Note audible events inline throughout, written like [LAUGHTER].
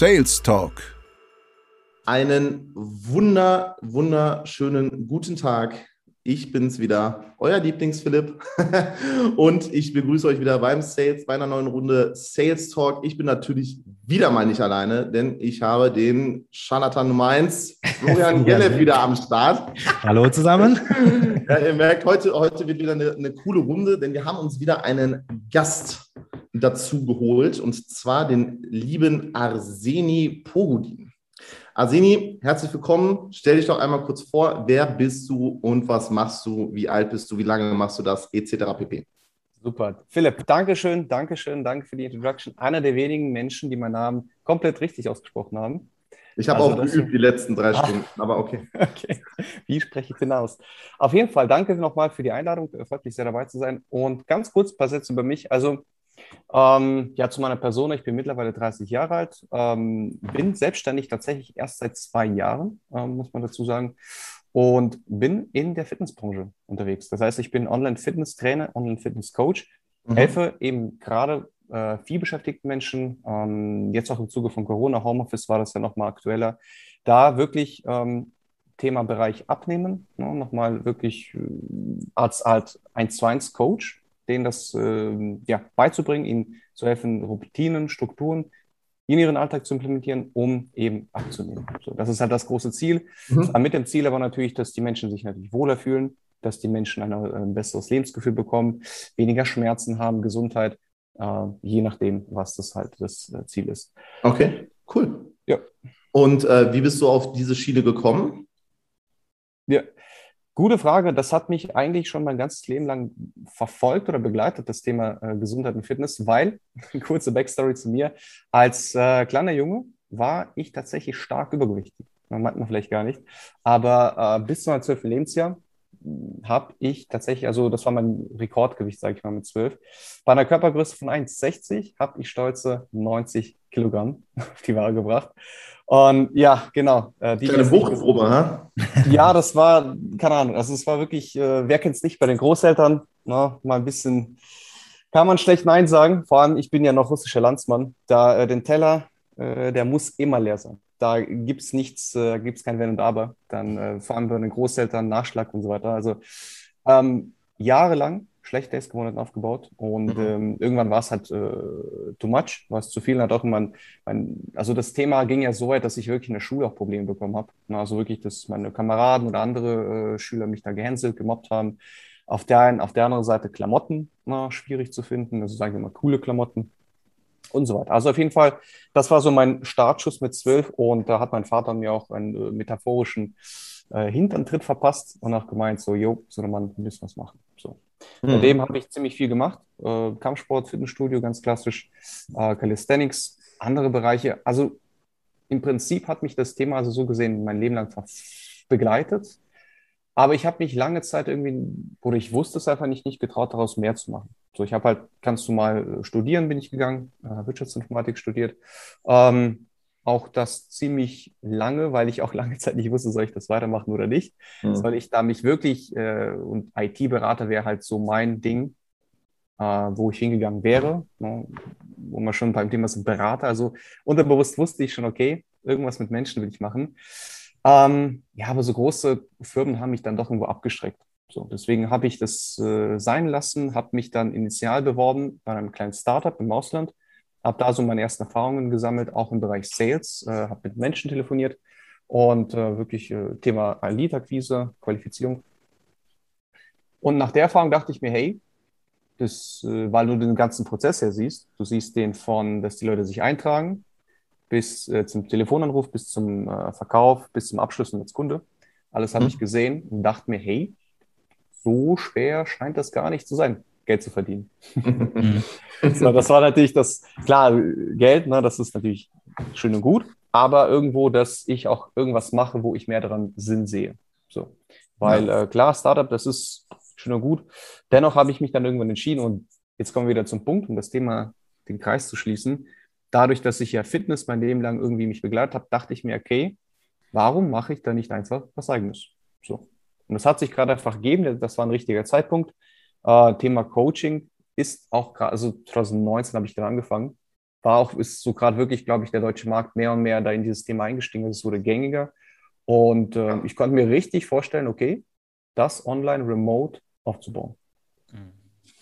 Sales Talk. Einen wunder, wunderschönen guten Tag. Ich bin's wieder, euer Lieblings-Philipp. [LAUGHS] und ich begrüße euch wieder beim Sales, bei einer neuen Runde Sales Talk. Ich bin natürlich wieder mal nicht alleine, denn ich habe den Charlatan Nummer 1, Florian [LAUGHS] Gellef, wieder am Start. Hallo zusammen. [LAUGHS] Ja, ihr merkt, heute, heute wird wieder eine, eine coole Runde, denn wir haben uns wieder einen Gast dazu geholt und zwar den lieben Arseni Pogudin. Arseni, herzlich willkommen. Stell dich doch einmal kurz vor, wer bist du und was machst du, wie alt bist du, wie lange machst du das, etc. pp. Super. Philipp, danke schön, danke schön, danke für die Introduction. Einer der wenigen Menschen, die meinen Namen komplett richtig ausgesprochen haben. Ich habe also auch geübt die letzten drei ah. Stunden, aber okay. [LAUGHS] okay. Wie spreche ich denn aus? Auf jeden Fall, danke nochmal für die Einladung. Freut mich sehr dabei zu sein. Und ganz kurz ein paar Sätze über mich. Also, ähm, ja, zu meiner Person. Ich bin mittlerweile 30 Jahre alt, ähm, bin selbstständig tatsächlich erst seit zwei Jahren, ähm, muss man dazu sagen, und bin in der Fitnessbranche unterwegs. Das heißt, ich bin Online-Fitness-Trainer, Online-Fitness-Coach, mhm. helfe eben gerade äh, viel beschäftigten Menschen, ähm, jetzt auch im Zuge von Corona, Homeoffice war das ja nochmal aktueller, da wirklich ähm, Thema Bereich abnehmen, ne, nochmal wirklich als Art 1 zu 1 Coach denen das äh, ja, beizubringen, ihnen zu helfen, Routinen, Strukturen in ihren Alltag zu implementieren, um eben abzunehmen. So, das ist halt das große Ziel. Mhm. Mit dem Ziel aber natürlich, dass die Menschen sich natürlich wohler fühlen, dass die Menschen ein, ein besseres Lebensgefühl bekommen, weniger Schmerzen haben, Gesundheit, äh, je nachdem, was das halt das äh, Ziel ist. Okay, cool. Ja. Und äh, wie bist du auf diese Schiene gekommen? Ja, Gute Frage. Das hat mich eigentlich schon mein ganzes Leben lang verfolgt oder begleitet, das Thema äh, Gesundheit und Fitness, weil, [LAUGHS] kurze Backstory zu mir, als äh, kleiner Junge war ich tatsächlich stark übergewichtig. Man meint man vielleicht gar nicht. Aber äh, bis zu meinem 12. Lebensjahr habe ich tatsächlich, also das war mein Rekordgewicht, sage ich mal, mit 12. Bei einer Körpergröße von 1,60 habe ich stolze 90 Kilogramm [LAUGHS] auf die Waage gebracht. Und ja, genau. Äh, die Kleine Wuchtprobe, ha? [LAUGHS] Ja, das war, keine Ahnung, also es war wirklich, äh, wer kennt es nicht bei den Großeltern, ne, mal ein bisschen, kann man schlecht Nein sagen. Vor allem, ich bin ja noch russischer Landsmann. Da äh, den Teller, äh, der muss immer leer sein. Da gibt es nichts, äh, gibt es kein Wenn und Aber. Dann vor allem bei den Großeltern, Nachschlag und so weiter. Also ähm, jahrelang schlechte Essgewohnheiten aufgebaut und mhm. ähm, irgendwann war es halt äh, too much, war es zu viel. Und hat auch immer, mein, also das Thema ging ja so weit, dass ich wirklich in der Schule auch Probleme bekommen habe. Also wirklich, dass meine Kameraden oder andere äh, Schüler mich da gehänselt, gemobbt haben. Auf der, auf der anderen Seite Klamotten na, schwierig zu finden, also sagen wir mal coole Klamotten und so weiter. Also auf jeden Fall, das war so mein Startschuss mit zwölf und da hat mein Vater mir auch einen äh, metaphorischen äh, Hinterntritt verpasst und auch gemeint, so, jo, so Mann, wir müssen was machen. So. Mhm. Bei dem habe ich ziemlich viel gemacht. Äh, Kampfsport, Fitnessstudio, ganz klassisch, äh, Calisthenics, andere Bereiche. Also im Prinzip hat mich das Thema also so gesehen mein Leben lang begleitet. Aber ich habe mich lange Zeit irgendwie, oder ich wusste es einfach nicht, nicht getraut, daraus mehr zu machen. So, ich habe halt, kannst du mal äh, studieren, bin ich gegangen, äh, Wirtschaftsinformatik studiert. Ähm, auch das ziemlich lange, weil ich auch [LAUGHS] lange Zeit nicht wusste, soll ich das weitermachen oder nicht. Mhm. Soll ich da mich wirklich, äh, und IT-Berater wäre halt so mein Ding, äh, wo ich hingegangen wäre, ne, wo man schon beim Thema sind Berater, also unterbewusst wusste ich schon, okay, irgendwas mit Menschen will ich machen. Ähm, ja, aber so große Firmen haben mich dann doch irgendwo abgestreckt. So, deswegen habe ich das äh, sein lassen, habe mich dann initial beworben bei einem kleinen Startup im Ausland habe da so meine ersten Erfahrungen gesammelt, auch im Bereich Sales, äh, habe mit Menschen telefoniert und äh, wirklich äh, Thema Lead-Akquise, Qualifizierung. Und nach der Erfahrung dachte ich mir, hey, das, äh, weil du den ganzen Prozess ja siehst, du siehst den von, dass die Leute sich eintragen, bis äh, zum Telefonanruf, bis zum äh, Verkauf, bis zum Abschluss und als Kunde. Alles habe mhm. ich gesehen und dachte mir, hey, so schwer scheint das gar nicht zu sein. Geld zu verdienen. Mhm. [LAUGHS] so, das war natürlich das, klar, Geld, ne, das ist natürlich schön und gut, aber irgendwo, dass ich auch irgendwas mache, wo ich mehr daran Sinn sehe. So. Weil ja. äh, klar, Startup, das ist schön und gut. Dennoch habe ich mich dann irgendwann entschieden und jetzt kommen wir wieder zum Punkt, um das Thema, den Kreis zu schließen. Dadurch, dass ich ja Fitness mein Leben lang irgendwie mich begleitet habe, dachte ich mir, okay, warum mache ich da nicht einfach was eigenes? So. Und das hat sich gerade einfach gegeben, das war ein richtiger Zeitpunkt. Äh, Thema Coaching ist auch gerade, also 2019 habe ich dann angefangen. war auch, ist so gerade wirklich, glaube ich, der deutsche Markt mehr und mehr da in dieses Thema eingestiegen. Es wurde gängiger. Und äh, ich konnte mir richtig vorstellen, okay, das online remote aufzubauen. Mhm.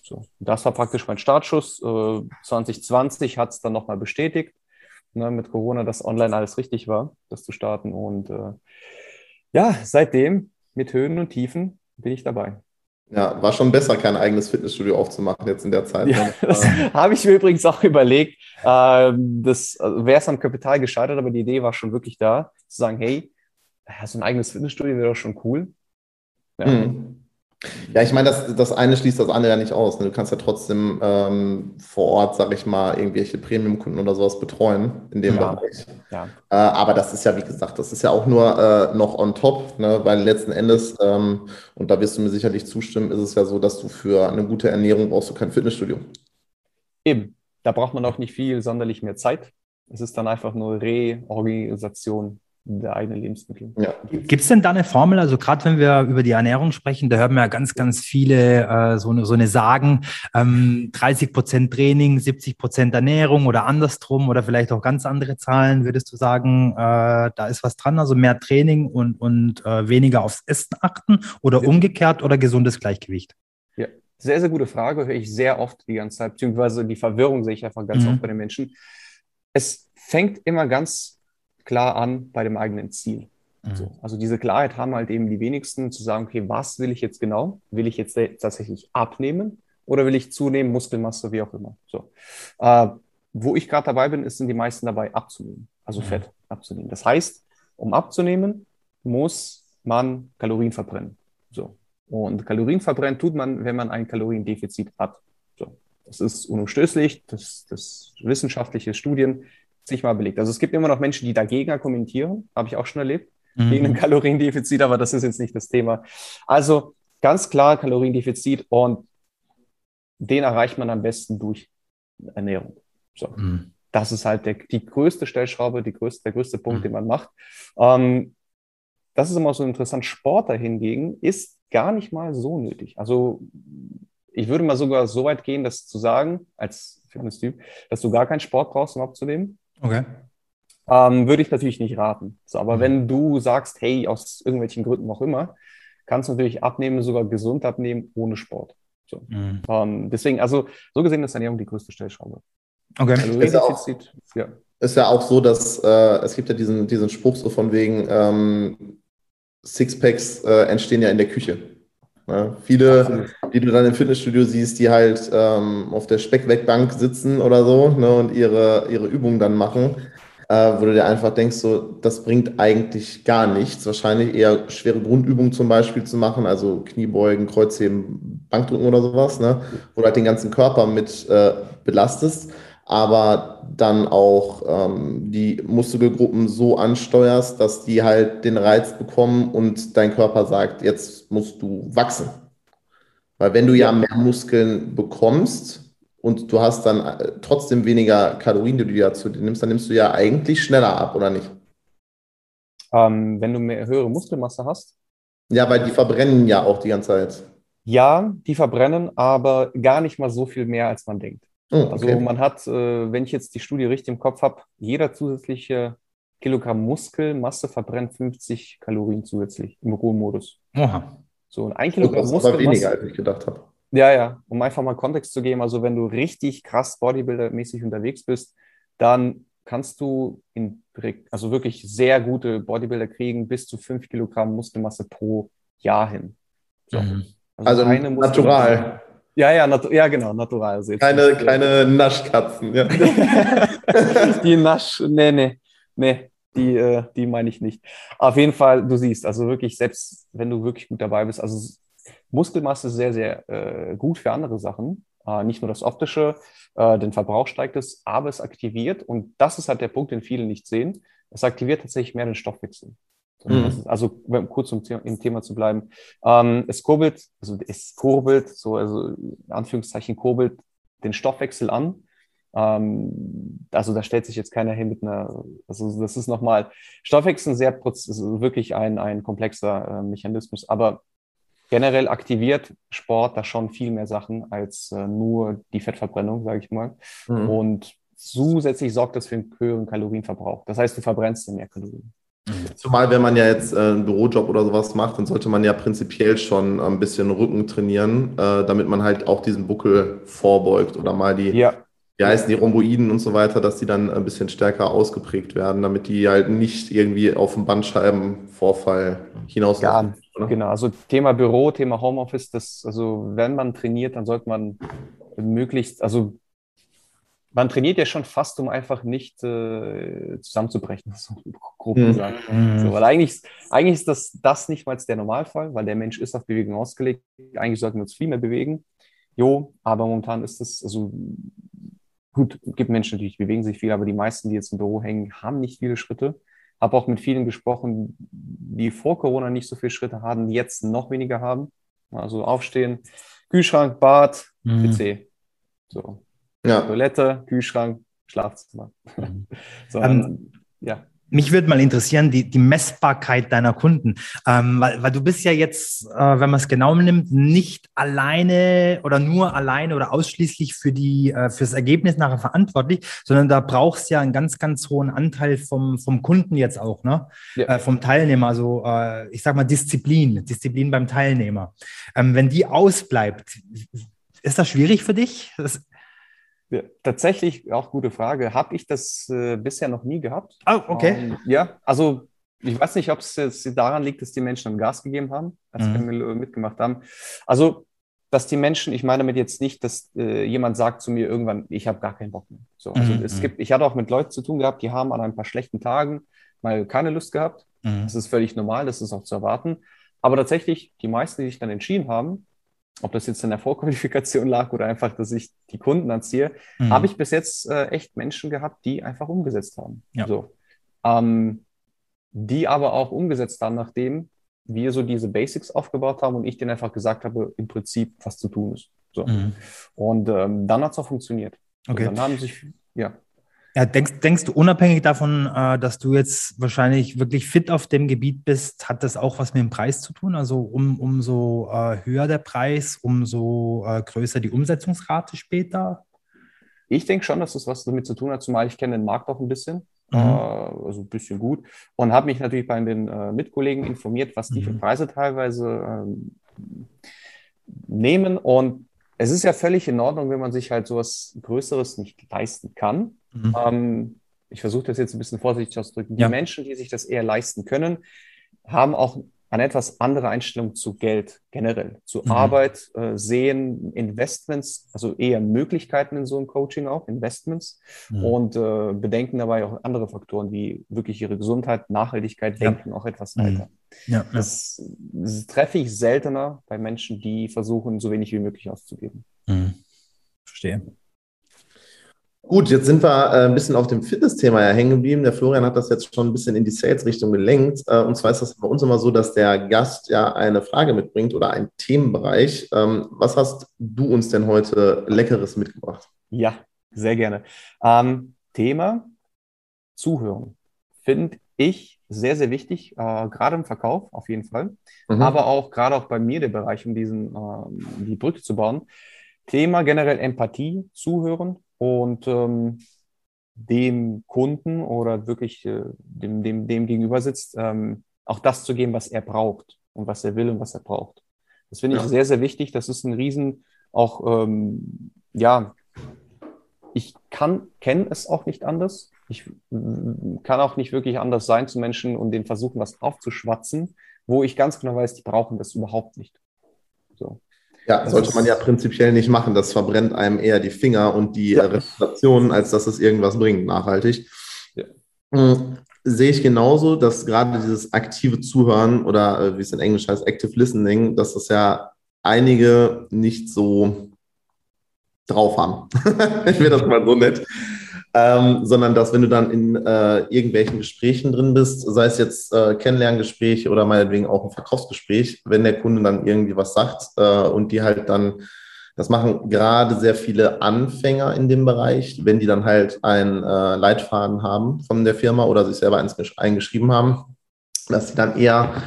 So, das war praktisch mein Startschuss. Äh, 2020 hat es dann nochmal bestätigt, ne, mit Corona, dass online alles richtig war, das zu starten. Und äh, ja, seitdem mit Höhen und Tiefen bin ich dabei. Ja, war schon besser, kein eigenes Fitnessstudio aufzumachen jetzt in der Zeit. Ja, ne? [LAUGHS] das habe ich mir übrigens auch überlegt. Ähm, das also wäre es am Kapital gescheitert, aber die Idee war schon wirklich da, zu sagen, hey, so ein eigenes Fitnessstudio wäre doch schon cool. Ja. Mhm. Ja, ich meine, das, das eine schließt das andere ja nicht aus. Ne? Du kannst ja trotzdem ähm, vor Ort, sag ich mal, irgendwelche Premium-Kunden oder sowas betreuen in dem ja. Bereich. Ja. Äh, aber das ist ja, wie gesagt, das ist ja auch nur äh, noch on top, ne? weil letzten Endes, ähm, und da wirst du mir sicherlich zustimmen, ist es ja so, dass du für eine gute Ernährung brauchst du kein Fitnessstudio. Eben, da braucht man auch nicht viel sonderlich mehr Zeit. Es ist dann einfach nur Reorganisation der eigenen Lebensmittel. Ja. Gibt es denn da eine Formel? Also gerade wenn wir über die Ernährung sprechen, da hören wir ja ganz, ganz viele äh, so, eine, so eine Sagen, ähm, 30 Prozent Training, 70 Prozent Ernährung oder andersrum oder vielleicht auch ganz andere Zahlen. Würdest du sagen, äh, da ist was dran? Also mehr Training und, und äh, weniger aufs Essen achten oder ja. umgekehrt oder gesundes Gleichgewicht? Ja, sehr, sehr gute Frage, höre ich sehr oft die ganze Zeit, beziehungsweise die Verwirrung sehe ich einfach ganz mhm. oft bei den Menschen. Es fängt immer ganz klar an bei dem eigenen Ziel. Mhm. So, also diese Klarheit haben halt eben die wenigsten, zu sagen, okay, was will ich jetzt genau? Will ich jetzt tatsächlich abnehmen oder will ich zunehmen, Muskelmasse, wie auch immer? So. Äh, wo ich gerade dabei bin, sind die meisten dabei abzunehmen, also mhm. Fett abzunehmen. Das heißt, um abzunehmen, muss man Kalorien verbrennen. So. Und Kalorien verbrennen tut man, wenn man ein Kaloriendefizit hat. So. Das ist unumstößlich, das, das wissenschaftliche Studien sich mal belegt. Also es gibt immer noch Menschen, die dagegen argumentieren, habe ich auch schon erlebt, mhm. gegen ein Kaloriendefizit, aber das ist jetzt nicht das Thema. Also ganz klar Kaloriendefizit und den erreicht man am besten durch Ernährung. So. Mhm. Das ist halt der, die größte Stellschraube, die größte, der größte Punkt, mhm. den man macht. Ähm, das ist immer so interessant. Sport dahingegen ist gar nicht mal so nötig. Also ich würde mal sogar so weit gehen, das zu sagen, als Fitnesstyp, dass du gar keinen Sport brauchst, um abzunehmen. Okay. Ähm, würde ich natürlich nicht raten. So, aber mhm. wenn du sagst, hey, aus irgendwelchen Gründen auch immer, kannst du natürlich abnehmen, sogar gesund abnehmen, ohne Sport. So. Mhm. Ähm, deswegen, also so gesehen ist Ernährung die größte Stellschraube. Okay. Also ist, ja auch, ja. ist ja auch so, dass äh, es gibt ja diesen, diesen Spruch so von wegen ähm, Sixpacks äh, entstehen ja in der Küche. Ne? Viele, Absolut. die du dann im Fitnessstudio siehst, die halt ähm, auf der Speckwegbank sitzen oder so ne, und ihre, ihre Übungen dann machen, äh, wo du dir einfach denkst, so, das bringt eigentlich gar nichts. Wahrscheinlich eher schwere Grundübungen zum Beispiel zu machen, also Kniebeugen, Kreuzheben, Bankdrücken oder sowas, ne, wo du halt den ganzen Körper mit äh, belastest aber dann auch ähm, die Muskelgruppen so ansteuerst, dass die halt den Reiz bekommen und dein Körper sagt, jetzt musst du wachsen. Weil wenn du ja, mehr Muskeln bekommst und du hast dann äh, trotzdem weniger Kalorien, die du dazu nimmst, dann nimmst du ja eigentlich schneller ab, oder nicht? Ähm, wenn du mehr höhere Muskelmasse hast? Ja, weil die verbrennen ja auch die ganze Zeit. Ja, die verbrennen, aber gar nicht mal so viel mehr, als man denkt. Oh, okay. Also man hat, äh, wenn ich jetzt die Studie richtig im Kopf habe, jeder zusätzliche Kilogramm Muskelmasse verbrennt 50 Kalorien zusätzlich im Ruhemodus. Aha. So, und ein Kilogramm oh, das Muskelmasse. weniger, als ich gedacht habe. Ja, ja, um einfach mal Kontext zu geben, also wenn du richtig krass Bodybuilder-mäßig unterwegs bist, dann kannst du in, also wirklich sehr gute Bodybuilder kriegen, bis zu 5 Kilogramm Muskelmasse pro Jahr hin. So. Mhm. Also, also natural. Ja, ja, ja, genau, natural. Keine, keine Naschkatzen, ja. [LAUGHS] die Nasch, nee, nee, nee, die, äh, die meine ich nicht. Auf jeden Fall, du siehst, also wirklich, selbst wenn du wirklich gut dabei bist, also Muskelmasse ist sehr, sehr äh, gut für andere Sachen. Äh, nicht nur das Optische, äh, den Verbrauch steigt es, aber es aktiviert, und das ist halt der Punkt, den viele nicht sehen, es aktiviert tatsächlich mehr den Stoffwechsel. Mhm. Also kurz um im Thema zu bleiben. Ähm, es kurbelt, also es kurbelt, so, also in Anführungszeichen kurbelt den Stoffwechsel an. Ähm, also da stellt sich jetzt keiner hin mit einer, also das ist nochmal, Stoffwechsel sehr also wirklich ein, ein komplexer äh, Mechanismus, aber generell aktiviert Sport da schon viel mehr Sachen als äh, nur die Fettverbrennung, sage ich mal. Mhm. Und zusätzlich sorgt das für einen höheren Kalorienverbrauch. Das heißt, du verbrennst mehr Kalorien. Zumal, wenn man ja jetzt äh, einen Bürojob oder sowas macht, dann sollte man ja prinzipiell schon ein bisschen Rücken trainieren, äh, damit man halt auch diesen Buckel vorbeugt oder mal die, ja. wie heißen die Rhomboiden und so weiter, dass die dann ein bisschen stärker ausgeprägt werden, damit die halt nicht irgendwie auf den Bandscheibenvorfall hinaus. Ja, genau. Also Thema Büro, Thema Homeoffice, das, also wenn man trainiert, dann sollte man möglichst, also man trainiert ja schon fast, um einfach nicht äh, zusammenzubrechen, [LAUGHS] so grob mhm. gesagt. Mhm. So, weil eigentlich, eigentlich ist das, das nicht mal der Normalfall, weil der Mensch ist auf Bewegung ausgelegt. Eigentlich sollten wir uns viel mehr bewegen. Jo, aber momentan ist es, also gut, es gibt Menschen, die bewegen sich viel, aber die meisten, die jetzt im Büro hängen, haben nicht viele Schritte. Habe auch mit vielen gesprochen, die vor Corona nicht so viele Schritte haben, die jetzt noch weniger haben. Also aufstehen, Kühlschrank, Bad, mhm. PC. So, ja. Toilette, Kühlschrank, Schlafzimmer. Mhm. [LAUGHS] so, ähm, ja. Mich würde mal interessieren, die, die Messbarkeit deiner Kunden, ähm, weil, weil du bist ja jetzt, äh, wenn man es genau nimmt, nicht alleine oder nur alleine oder ausschließlich für die äh, fürs Ergebnis nachher verantwortlich, sondern da brauchst du ja einen ganz, ganz hohen Anteil vom, vom Kunden jetzt auch, ne? Ja. Äh, vom Teilnehmer, also äh, ich sag mal Disziplin, Disziplin beim Teilnehmer. Ähm, wenn die ausbleibt, ist das schwierig für dich? Das, ja, tatsächlich, auch gute Frage. Habe ich das äh, bisher noch nie gehabt? Oh, okay. Ähm, ja, also ich weiß nicht, ob es jetzt daran liegt, dass die Menschen dann Gas gegeben haben, als mhm. wir mitgemacht haben. Also, dass die Menschen, ich meine damit jetzt nicht, dass äh, jemand sagt zu mir irgendwann, ich habe gar keinen Bock mehr. So, also mhm. es gibt, ich hatte auch mit Leuten zu tun gehabt, die haben an ein paar schlechten Tagen mal keine Lust gehabt. Mhm. Das ist völlig normal, das ist auch zu erwarten. Aber tatsächlich, die meisten, die sich dann entschieden haben, ob das jetzt in der Vorqualifikation [LAUGHS] lag oder einfach, dass ich die Kunden anziehe, mhm. habe ich bis jetzt äh, echt Menschen gehabt, die einfach umgesetzt haben. Ja. So. Ähm, die aber auch umgesetzt haben, nachdem wir so diese Basics aufgebaut haben und ich denen einfach gesagt habe, im Prinzip, was zu tun ist. So. Mhm. Und ähm, dann hat es auch funktioniert. Okay. Und dann haben sich, ja. Ja, denkst, denkst du unabhängig davon, äh, dass du jetzt wahrscheinlich wirklich fit auf dem Gebiet bist, hat das auch was mit dem Preis zu tun? Also um, umso äh, höher der Preis, umso äh, größer die Umsetzungsrate später? Ich denke schon, dass das was damit zu tun hat, zumal ich kenne den Markt auch ein bisschen, mhm. also ein bisschen gut und habe mich natürlich bei den Mitkollegen informiert, was die mhm. für Preise teilweise ähm, nehmen und es ist ja völlig in Ordnung, wenn man sich halt sowas Größeres nicht leisten kann. Mhm. Ähm, ich versuche das jetzt ein bisschen vorsichtig auszudrücken. Die Menschen, die sich das eher leisten können, haben auch eine etwas andere Einstellung zu Geld generell, zu mhm. Arbeit, äh, sehen Investments, also eher Möglichkeiten in so einem Coaching auch, Investments mhm. und äh, bedenken dabei auch andere Faktoren wie wirklich ihre Gesundheit, Nachhaltigkeit, ja. denken auch etwas mhm. weiter. Ja, das, das, treffe ich seltener bei Menschen, die versuchen, so wenig wie möglich auszugeben. Mhm. Verstehe. Gut, jetzt sind wir äh, ein bisschen auf dem Fitness-Thema ja hängen geblieben. Der Florian hat das jetzt schon ein bisschen in die Sales-Richtung gelenkt. Äh, und zwar ist das bei uns immer so, dass der Gast ja eine Frage mitbringt oder einen Themenbereich. Ähm, was hast du uns denn heute Leckeres mitgebracht? Ja, sehr gerne. Ähm, Thema Zuhören finde ich sehr, sehr wichtig, äh, gerade im Verkauf auf jeden Fall, mhm. aber auch gerade auch bei mir der Bereich, um diesen, äh, die Brücke zu bauen. Thema generell Empathie, Zuhören und ähm, dem Kunden oder wirklich äh, dem, dem, dem gegenüber sitzt, ähm, auch das zu geben, was er braucht und was er will und was er braucht. Das finde ich ja. sehr, sehr wichtig. Das ist ein Riesen, auch, ähm, ja, ich kann, kenne es auch nicht anders. Ich kann auch nicht wirklich anders sein zu Menschen und denen versuchen, was aufzuschwatzen, wo ich ganz genau weiß, die brauchen das überhaupt nicht. So. Ja, das sollte man ja prinzipiell nicht machen. Das verbrennt einem eher die Finger und die ja. Reputation, als dass es irgendwas bringt, nachhaltig. Ja. Hm, sehe ich genauso, dass gerade dieses aktive Zuhören oder äh, wie es in Englisch heißt, Active Listening, dass das ja einige nicht so drauf haben. [LAUGHS] ich will das mal so nett ähm, sondern dass wenn du dann in äh, irgendwelchen Gesprächen drin bist, sei es jetzt äh, Kennenlerngespräch oder meinetwegen auch ein Verkaufsgespräch, wenn der Kunde dann irgendwie was sagt äh, und die halt dann, das machen gerade sehr viele Anfänger in dem Bereich, wenn die dann halt einen äh, Leitfaden haben von der Firma oder sich selber eins eingeschrieben haben, dass sie dann eher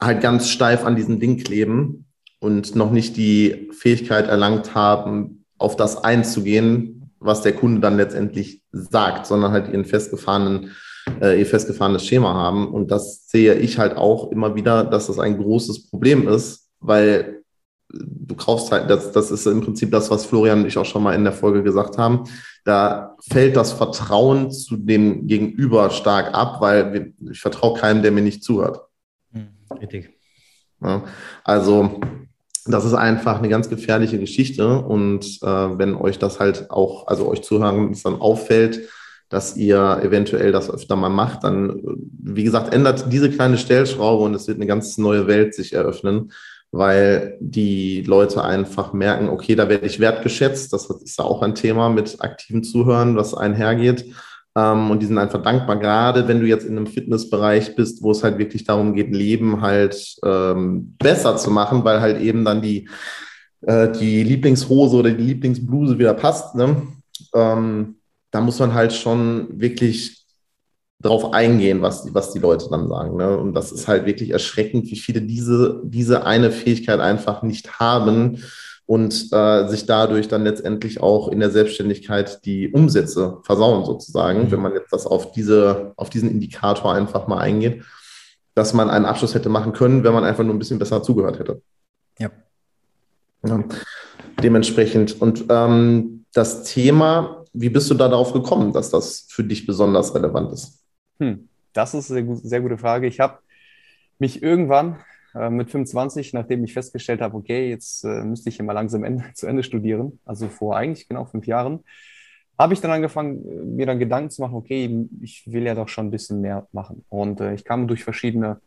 halt ganz steif an diesem Ding kleben und noch nicht die Fähigkeit erlangt haben, auf das einzugehen, was der Kunde dann letztendlich sagt, sondern halt ihren festgefahrenen, äh, ihr festgefahrenes Schema haben. Und das sehe ich halt auch immer wieder, dass das ein großes Problem ist, weil du kaufst halt, das, das ist im Prinzip das, was Florian und ich auch schon mal in der Folge gesagt haben. Da fällt das Vertrauen zu dem Gegenüber stark ab, weil ich vertraue keinem, der mir nicht zuhört. Hm, richtig. Ja, also das ist einfach eine ganz gefährliche Geschichte. Und äh, wenn euch das halt auch, also euch Zuhörern dann auffällt, dass ihr eventuell das öfter mal macht, dann, wie gesagt, ändert diese kleine Stellschraube und es wird eine ganz neue Welt sich eröffnen, weil die Leute einfach merken, okay, da werde ich wertgeschätzt. Das ist ja auch ein Thema mit aktivem Zuhören, was einhergeht. Ähm, und die sind einfach dankbar, gerade wenn du jetzt in einem Fitnessbereich bist, wo es halt wirklich darum geht, Leben halt ähm, besser zu machen, weil halt eben dann die, äh, die Lieblingshose oder die Lieblingsbluse wieder passt. Ne? Ähm, da muss man halt schon wirklich drauf eingehen, was, was die Leute dann sagen. Ne? Und das ist halt wirklich erschreckend, wie viele diese, diese eine Fähigkeit einfach nicht haben und äh, sich dadurch dann letztendlich auch in der Selbstständigkeit die Umsätze versauen sozusagen, mhm. wenn man jetzt das auf diese, auf diesen Indikator einfach mal eingeht, dass man einen Abschluss hätte machen können, wenn man einfach nur ein bisschen besser zugehört hätte. Ja. ja. Dementsprechend. Und ähm, das Thema, wie bist du da darauf gekommen, dass das für dich besonders relevant ist? Hm, das ist eine sehr, sehr gute Frage. Ich habe mich irgendwann äh, mit 25, nachdem ich festgestellt habe, okay, jetzt äh, müsste ich hier mal langsam Ende, [LAUGHS] zu Ende studieren, also vor eigentlich genau fünf Jahren, habe ich dann angefangen, mir dann Gedanken zu machen, okay, ich will ja doch schon ein bisschen mehr machen. Und äh, ich kam durch verschiedene,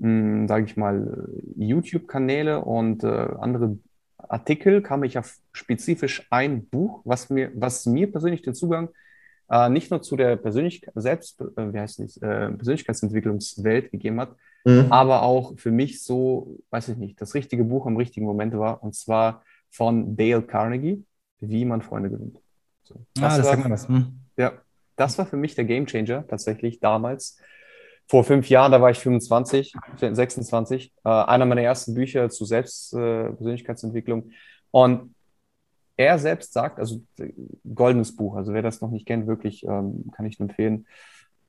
hm, sage ich mal, YouTube-Kanäle und äh, andere Artikel, kam ich auf spezifisch ein Buch, was mir, was mir persönlich den Zugang äh, nicht nur zu der Persönlichkeit, selbst, äh, wie heißt es, Persönlichkeitsentwicklungswelt gegeben hat, mhm. aber auch für mich so, weiß ich nicht, das richtige Buch am richtigen Moment war, und zwar von Dale Carnegie, Wie man Freunde gewinnt. So, das ah, das war, sagt man das. Hm. Ja, das war für mich der Gamechanger tatsächlich damals. Vor fünf Jahren, da war ich 25, 26, äh, einer meiner ersten Bücher zu Selbstpersönlichkeitsentwicklung. Äh, und er selbst sagt, also goldenes Buch, also wer das noch nicht kennt, wirklich ähm, kann ich nur empfehlen.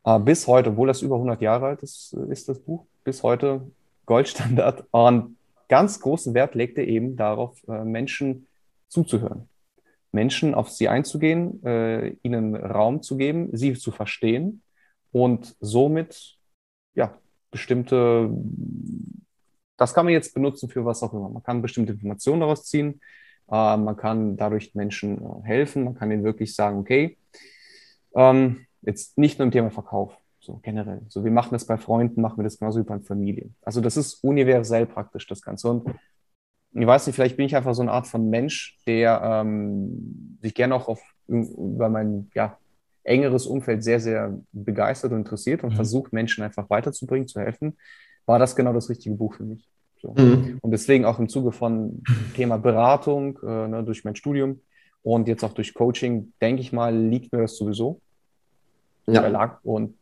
Äh, bis heute, obwohl das über 100 Jahre alt ist, ist das Buch, bis heute Goldstandard. [LAUGHS] Und ganz großen Wert legt er eben darauf, äh, Menschen zuzuhören. Menschen auf sie einzugehen, äh, ihnen Raum zu geben, sie zu verstehen und somit ja bestimmte, das kann man jetzt benutzen für was auch immer. Man kann bestimmte Informationen daraus ziehen, äh, man kann dadurch Menschen helfen, man kann ihnen wirklich sagen, okay, ähm, jetzt nicht nur im Thema Verkauf, so generell. So, wir machen das bei Freunden, machen wir das genauso wie bei Familien. Also das ist universell praktisch, das Ganze. Und ich weiß nicht, vielleicht bin ich einfach so eine Art von Mensch, der ähm, sich gerne auch auf, über mein ja, engeres Umfeld sehr, sehr begeistert und interessiert und mhm. versucht, Menschen einfach weiterzubringen, zu helfen. War das genau das richtige Buch für mich? So. Mhm. Und deswegen auch im Zuge von Thema Beratung äh, ne, durch mein Studium und jetzt auch durch Coaching, denke ich mal, liegt mir das sowieso. Ja. Und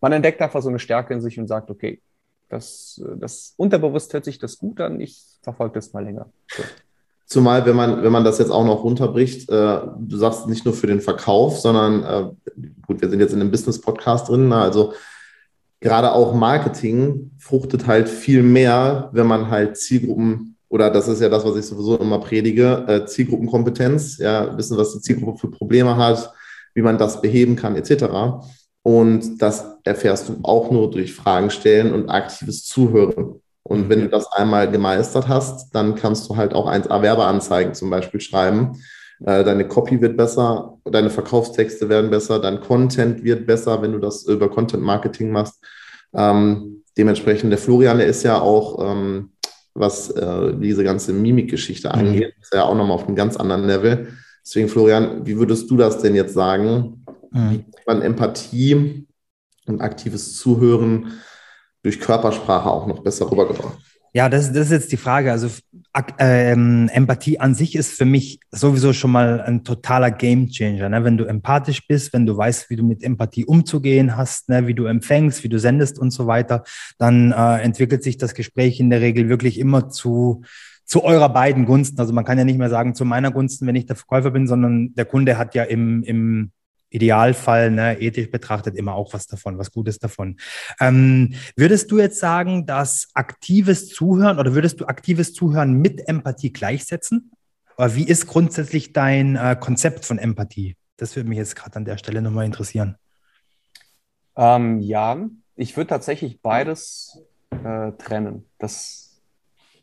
man entdeckt einfach so eine Stärke in sich und sagt, okay, das, das unterbewusst hört sich das gut an, ich verfolge das mal länger. So. Zumal, wenn man, wenn man das jetzt auch noch runterbricht, äh, du sagst nicht nur für den Verkauf, sondern äh, gut, wir sind jetzt in einem Business-Podcast drin, na, also gerade auch Marketing fruchtet halt viel mehr, wenn man halt Zielgruppen oder das ist ja das, was ich sowieso immer predige, äh, Zielgruppenkompetenz, ja, wissen, was die Zielgruppe für Probleme hat, wie man das beheben kann, etc. Und das erfährst du auch nur durch Fragen stellen und aktives Zuhören. Und wenn du das einmal gemeistert hast, dann kannst du halt auch 1A Werbeanzeigen zum Beispiel schreiben. Äh, deine Copy wird besser, deine Verkaufstexte werden besser, dein Content wird besser, wenn du das über Content Marketing machst. Ähm, dementsprechend, der Florian, der ist ja auch, ähm, was äh, diese ganze Mimikgeschichte mhm. angeht, ist ja auch nochmal auf einem ganz anderen Level. Deswegen, Florian, wie würdest du das denn jetzt sagen? Mhm. Man Empathie und aktives Zuhören durch Körpersprache auch noch besser rübergebracht? Ja, das, das ist jetzt die Frage. Also ähm, Empathie an sich ist für mich sowieso schon mal ein totaler Gamechanger. Ne? Wenn du empathisch bist, wenn du weißt, wie du mit Empathie umzugehen hast, ne? wie du empfängst, wie du sendest und so weiter, dann äh, entwickelt sich das Gespräch in der Regel wirklich immer zu zu eurer beiden Gunsten. Also man kann ja nicht mehr sagen zu meiner Gunsten, wenn ich der Verkäufer bin, sondern der Kunde hat ja im, im Idealfall, ne, ethisch betrachtet, immer auch was davon, was Gutes davon. Ähm, würdest du jetzt sagen, dass aktives Zuhören oder würdest du aktives Zuhören mit Empathie gleichsetzen? Aber wie ist grundsätzlich dein äh, Konzept von Empathie? Das würde mich jetzt gerade an der Stelle nochmal interessieren. Ähm, ja, ich würde tatsächlich beides äh, trennen. Das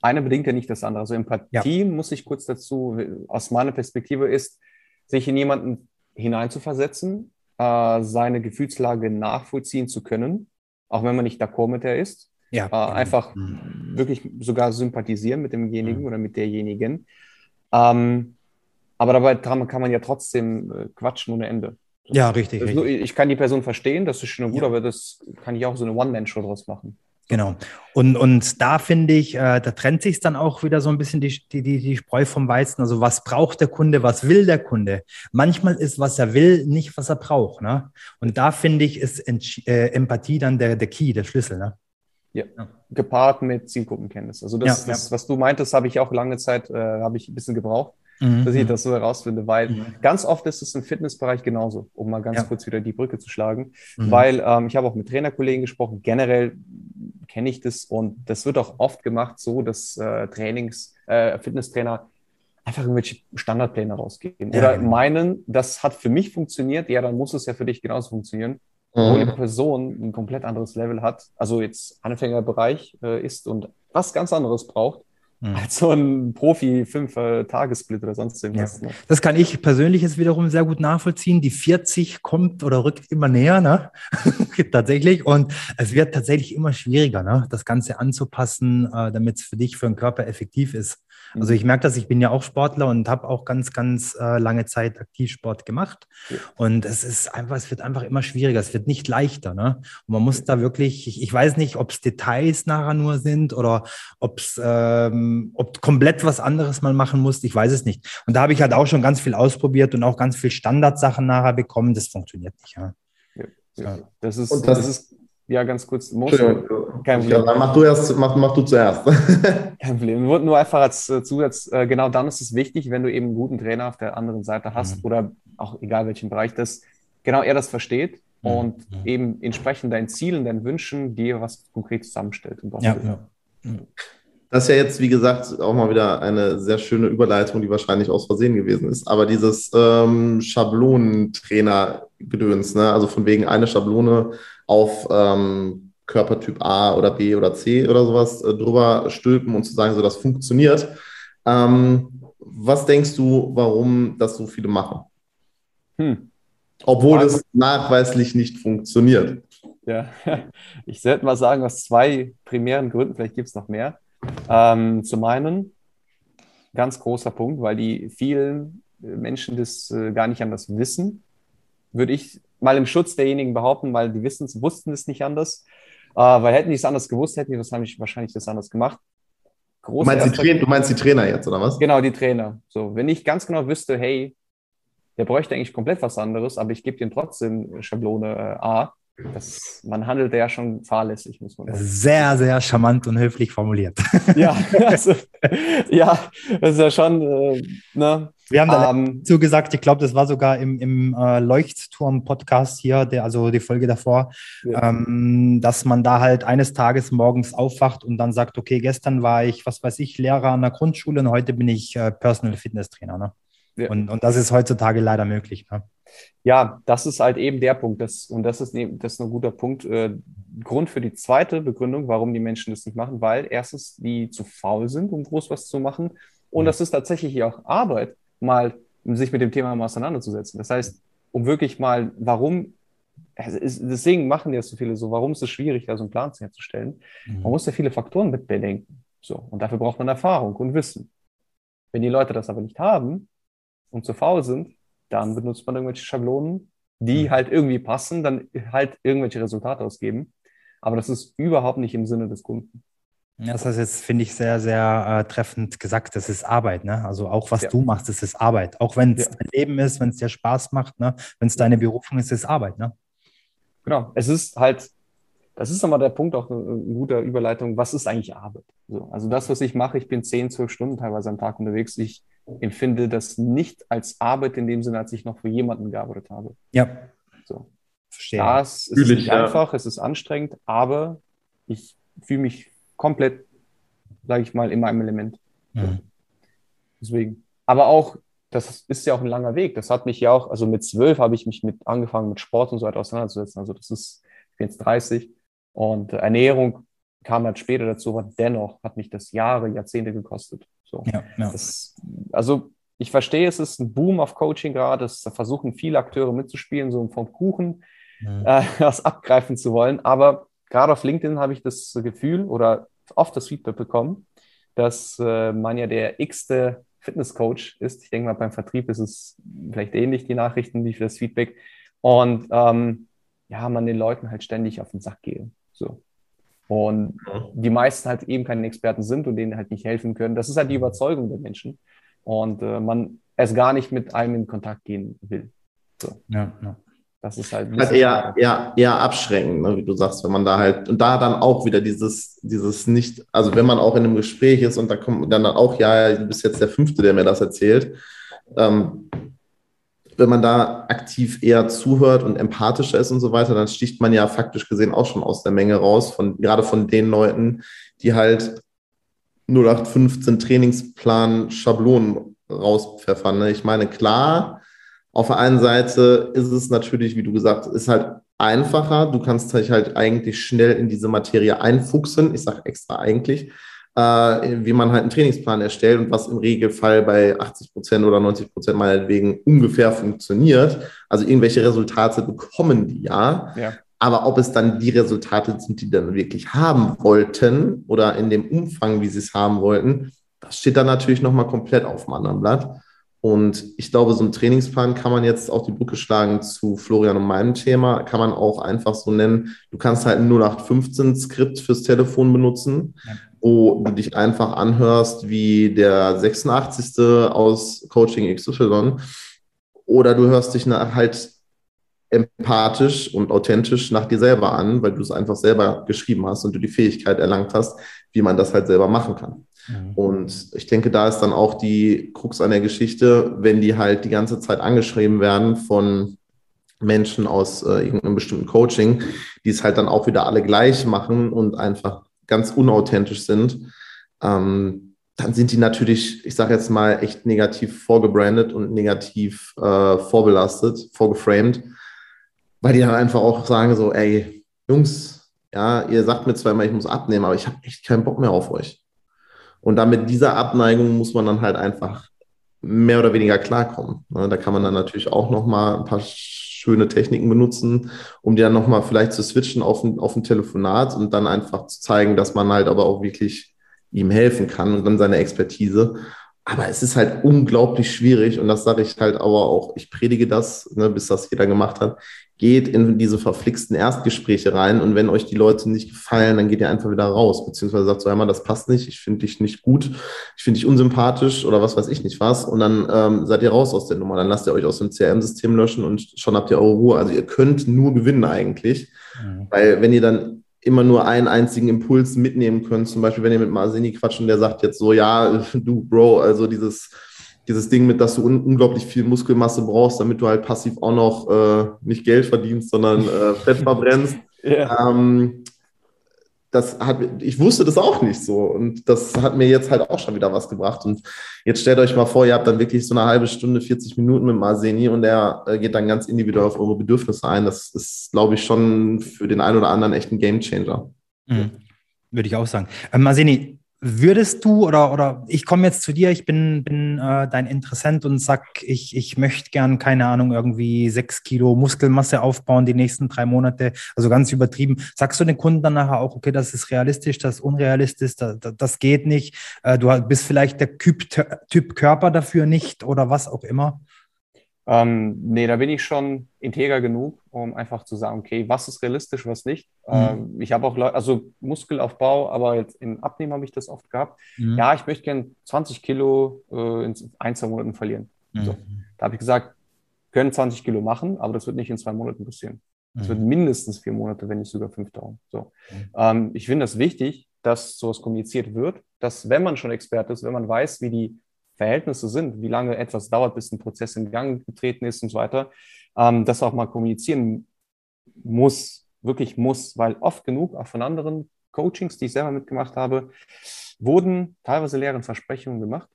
eine bedingt ja nicht das andere. Also Empathie, ja. muss ich kurz dazu, aus meiner Perspektive ist, sich in jemanden hineinzuversetzen, äh, seine Gefühlslage nachvollziehen zu können, auch wenn man nicht d'accord mit der ist. Ja. Äh, einfach mhm. wirklich sogar sympathisieren mit demjenigen mhm. oder mit derjenigen. Ähm, aber dabei kann man ja trotzdem äh, quatschen ohne Ende. Ja, richtig, richtig. Ich kann die Person verstehen, das ist schon gut, ja. aber das kann ich auch so eine One-Man-Show draus machen. Genau. Und, und da finde ich, äh, da trennt sich dann auch wieder so ein bisschen die, die, die Spreu vom Weizen. Also was braucht der Kunde, was will der Kunde? Manchmal ist, was er will, nicht, was er braucht. Ne? Und da finde ich, ist äh, Empathie dann der, der Key, der Schlüssel. Ne? Ja. ja. gepaart mit Zielgruppenkenntnis. Also das, ja, das ja. was du meintest, habe ich auch lange Zeit, äh, habe ich ein bisschen gebraucht mhm. dass ich das so herausfinde, weil mhm. ganz oft ist es im Fitnessbereich genauso, um mal ganz ja. kurz wieder die Brücke zu schlagen, mhm. weil ähm, ich habe auch mit Trainerkollegen gesprochen, generell kenne ich das und das wird auch oft gemacht so, dass äh, Trainings, äh, Fitnesstrainer einfach irgendwelche Standardpläne rausgeben ja, oder genau. meinen, das hat für mich funktioniert, ja, dann muss es ja für dich genauso funktionieren. Mhm. Wo die Person ein komplett anderes Level hat, also jetzt Anfängerbereich äh, ist und was ganz anderes braucht Mhm. Als so ein Profi fünf äh, Tagessplit oder sonst irgendwas. Ja. Ne? Das kann ich persönlich jetzt wiederum sehr gut nachvollziehen. Die 40 kommt oder rückt immer näher, ne? [LAUGHS] tatsächlich. Und es wird tatsächlich immer schwieriger, ne? das Ganze anzupassen, äh, damit es für dich, für den Körper effektiv ist. Also ich merke das, ich bin ja auch Sportler und habe auch ganz, ganz äh, lange Zeit Aktivsport gemacht. Ja. Und es ist einfach, es wird einfach immer schwieriger, es wird nicht leichter. Ne? Und man muss da wirklich, ich, ich weiß nicht, ob es Details nachher nur sind oder ob es ähm, ob komplett was anderes mal machen muss, ich weiß es nicht. Und da habe ich halt auch schon ganz viel ausprobiert und auch ganz viel Standardsachen nachher bekommen. Das funktioniert nicht. Ja. Ja. Das ist, das, das ist ja, ganz kurz. Mo, kein Problem. Ja, dann mach du, erst, mach, mach du zuerst. [LAUGHS] kein Problem. Nur, nur einfach als äh, Zusatz, äh, genau dann ist es wichtig, wenn du eben einen guten Trainer auf der anderen Seite hast mhm. oder auch egal welchen Bereich das, genau er das versteht mhm. und mhm. eben entsprechend deinen Zielen, deinen Wünschen dir was konkret zusammenstellt. ja, ja. Das ist ja jetzt, wie gesagt, auch mal wieder eine sehr schöne Überleitung, die wahrscheinlich aus Versehen gewesen ist. Aber dieses ähm, Schablonentrainer-Gedöns, ne? also von wegen eine Schablone auf ähm, Körpertyp A oder B oder C oder sowas äh, drüber stülpen und zu sagen, so das funktioniert. Ähm, was denkst du, warum das so viele machen? Hm. Obwohl es nachweislich nicht funktioniert. Ja, [LAUGHS] ich sollte mal sagen, aus zwei primären Gründen, vielleicht gibt es noch mehr. Ähm, zum einen, ganz großer Punkt, weil die vielen Menschen das äh, gar nicht anders wissen, würde ich mal im Schutz derjenigen behaupten, weil die wissen, wussten es nicht anders. Äh, weil hätten die es anders gewusst, hätten die wahrscheinlich, wahrscheinlich das anders gemacht. du, meinst die du meinst die Trainer jetzt, oder was? Genau, die Trainer. So, wenn ich ganz genau wüsste, hey, der bräuchte eigentlich komplett was anderes, aber ich gebe den trotzdem Schablone äh, A, das, man handelt ja schon fahrlässig, muss man sagen. Sehr, sehr charmant und höflich formuliert. Ja, [LAUGHS] also, ja das ist ja schon, äh, ne? Wir haben da um, dazu gesagt, ich glaube, das war sogar im, im äh, Leuchtturm-Podcast hier, der, also die Folge davor, ja. ähm, dass man da halt eines Tages morgens aufwacht und dann sagt, okay, gestern war ich, was weiß ich, Lehrer an der Grundschule und heute bin ich äh, Personal Fitness Trainer. Ne? Ja. Und, und das ist heutzutage leider möglich. Ne? Ja, das ist halt eben der Punkt. Das, und das ist, ne, das ist ein guter Punkt. Äh, Grund für die zweite Begründung, warum die Menschen das nicht machen, weil erstens die zu faul sind, um groß was zu machen. Und mhm. das ist tatsächlich auch Arbeit, mal sich mit dem Thema mal auseinanderzusetzen. Das heißt, um wirklich mal, warum, ist, deswegen machen ja so viele so, warum ist es schwierig, da so einen Plan herzustellen? Mhm. Man muss ja viele Faktoren mit bedenken. So. Und dafür braucht man Erfahrung und Wissen. Wenn die Leute das aber nicht haben und zu faul sind, dann benutzt man irgendwelche Schablonen, die mhm. halt irgendwie passen, dann halt irgendwelche Resultate ausgeben. Aber das ist überhaupt nicht im Sinne des Kunden. Ja, das heißt jetzt, finde ich, sehr, sehr äh, treffend gesagt, das ist Arbeit. Ne? Also auch was ja. du machst, das ist Arbeit. Auch wenn es ja. dein Leben ist, wenn es dir Spaß macht, ne? wenn es deine Berufung ist, ist Arbeit. Ne? Genau. Es ist halt das ist nochmal der Punkt, auch eine, eine gute Überleitung. Was ist eigentlich Arbeit? So, also das, was ich mache, ich bin 10, 12 Stunden teilweise am Tag unterwegs. Ich empfinde das nicht als Arbeit in dem Sinne, als ich noch für jemanden gearbeitet habe. Ja. So. Verstehe. Das ist Natürlich, nicht ja. einfach, es ist anstrengend, aber ich fühle mich komplett, sage ich mal, in meinem Element. Mhm. Deswegen. Aber auch, das ist ja auch ein langer Weg. Das hat mich ja auch, also mit zwölf habe ich mich mit angefangen, mit Sport und so weiter auseinanderzusetzen. Also das ist, ich bin jetzt 30 und Ernährung kam halt später dazu, aber dennoch hat mich das Jahre, Jahrzehnte gekostet. So. Ja, ja. Das, also ich verstehe, es ist ein Boom auf Coaching gerade. Es versuchen viele Akteure mitzuspielen, so vom Kuchen mhm. äh, [LAUGHS] was abgreifen zu wollen. Aber gerade auf LinkedIn habe ich das Gefühl oder oft das Feedback bekommen, dass äh, man ja der x-te Fitnesscoach ist. Ich denke mal, beim Vertrieb ist es vielleicht ähnlich, die Nachrichten wie für das Feedback. Und ähm, ja, man den Leuten halt ständig auf den Sack geht. So. Und die meisten halt eben keine Experten sind und denen halt nicht helfen können. Das ist halt die Überzeugung der Menschen. Und äh, man es gar nicht mit einem in Kontakt gehen will. So. Ja, ja. Das ist halt, halt eher, eher, eher abschreckend, ne, wie du sagst, wenn man da halt, und da dann auch wieder dieses, dieses nicht, also wenn man auch in einem Gespräch ist und da kommt dann auch, ja, du bist jetzt der Fünfte, der mir das erzählt, ähm, wenn man da aktiv eher zuhört und empathischer ist und so weiter, dann sticht man ja faktisch gesehen auch schon aus der Menge raus, von, gerade von den Leuten, die halt 0815 Trainingsplan Schablonen rauspfeffern. Ne? Ich meine, klar, auf der einen Seite ist es natürlich, wie du gesagt hast, ist halt einfacher. Du kannst dich halt eigentlich schnell in diese Materie einfuchsen. Ich sage extra eigentlich, wie man halt einen Trainingsplan erstellt und was im Regelfall bei 80 Prozent oder 90 Prozent meinetwegen ungefähr funktioniert. Also irgendwelche Resultate bekommen die ja. ja. Aber ob es dann die Resultate sind, die dann wirklich haben wollten oder in dem Umfang, wie sie es haben wollten, das steht dann natürlich nochmal komplett auf dem anderen Blatt. Und ich glaube, so ein Trainingsplan kann man jetzt auch die Brücke schlagen zu Florian und meinem Thema, kann man auch einfach so nennen. Du kannst halt ein 0815-Skript fürs Telefon benutzen, wo du dich einfach anhörst wie der 86. aus Coaching XY. Oder du hörst dich halt empathisch und authentisch nach dir selber an, weil du es einfach selber geschrieben hast und du die Fähigkeit erlangt hast, wie man das halt selber machen kann. Mhm. Und ich denke, da ist dann auch die Krux an der Geschichte, wenn die halt die ganze Zeit angeschrieben werden von Menschen aus äh, irgendeinem bestimmten Coaching, die es halt dann auch wieder alle gleich machen und einfach ganz unauthentisch sind, ähm, dann sind die natürlich, ich sage jetzt mal, echt negativ vorgebrandet und negativ äh, vorbelastet, vorgeframed, weil die dann einfach auch sagen so, ey, Jungs, ja, ihr sagt mir immer, ich muss abnehmen, aber ich habe echt keinen Bock mehr auf euch. Und damit dieser Abneigung muss man dann halt einfach mehr oder weniger klarkommen. Ne, da kann man dann natürlich auch nochmal ein paar schöne Techniken benutzen, um die dann nochmal vielleicht zu switchen auf ein, auf ein Telefonat und dann einfach zu zeigen, dass man halt aber auch wirklich ihm helfen kann und dann seine Expertise. Aber es ist halt unglaublich schwierig und das sage ich halt aber auch, ich predige das, ne, bis das jeder gemacht hat geht in diese verflixten Erstgespräche rein und wenn euch die Leute nicht gefallen, dann geht ihr einfach wieder raus, beziehungsweise sagt so einmal, das passt nicht, ich finde dich nicht gut, ich finde dich unsympathisch oder was weiß ich nicht was und dann ähm, seid ihr raus aus der Nummer, dann lasst ihr euch aus dem CRM-System löschen und schon habt ihr eure Ruhe. Also ihr könnt nur gewinnen eigentlich, mhm. weil wenn ihr dann immer nur einen einzigen Impuls mitnehmen könnt, zum Beispiel wenn ihr mit Marsini quatschen, der sagt jetzt so, ja, [LAUGHS] du Bro, also dieses dieses Ding mit, dass du un unglaublich viel Muskelmasse brauchst, damit du halt passiv auch noch äh, nicht Geld verdienst, sondern äh, Fett verbrennst. [LAUGHS] ja. ähm, das hat, ich wusste das auch nicht so. Und das hat mir jetzt halt auch schon wieder was gebracht. Und jetzt stellt euch mal vor, ihr habt dann wirklich so eine halbe Stunde, 40 Minuten mit Marseni und der äh, geht dann ganz individuell auf eure Bedürfnisse ein. Das ist, glaube ich, schon für den einen oder anderen echt ein Gamechanger. Mhm. Würde ich auch sagen. Ähm, Marseni, Würdest du oder, oder ich komme jetzt zu dir, ich bin, bin äh, dein Interessent und sag, ich, ich möchte gern, keine Ahnung, irgendwie sechs Kilo Muskelmasse aufbauen die nächsten drei Monate, also ganz übertrieben. Sagst du den Kunden dann nachher auch, okay, das ist realistisch, das ist unrealistisch, das, das geht nicht, äh, du bist vielleicht der Typ, typ Körper dafür nicht oder was auch immer? Ähm, nee, da bin ich schon integer genug, um einfach zu sagen, okay, was ist realistisch, was nicht. Mhm. Ähm, ich habe auch Leute, also Muskelaufbau, aber jetzt im Abnehmen habe ich das oft gehabt. Mhm. Ja, ich möchte gern 20 Kilo äh, in ein, zwei Monaten verlieren. Mhm. So. Da habe ich gesagt, können 20 Kilo machen, aber das wird nicht in zwei Monaten passieren. Es mhm. wird mindestens vier Monate, wenn nicht sogar fünf dauern. So. Mhm. Ähm, ich finde das wichtig, dass sowas kommuniziert wird, dass wenn man schon Experte ist, wenn man weiß, wie die Verhältnisse sind, wie lange etwas dauert, bis ein Prozess in Gang getreten ist und so weiter, ähm, das auch mal kommunizieren muss, wirklich muss, weil oft genug, auch von anderen Coachings, die ich selber mitgemacht habe, wurden teilweise leeren Versprechungen gemacht.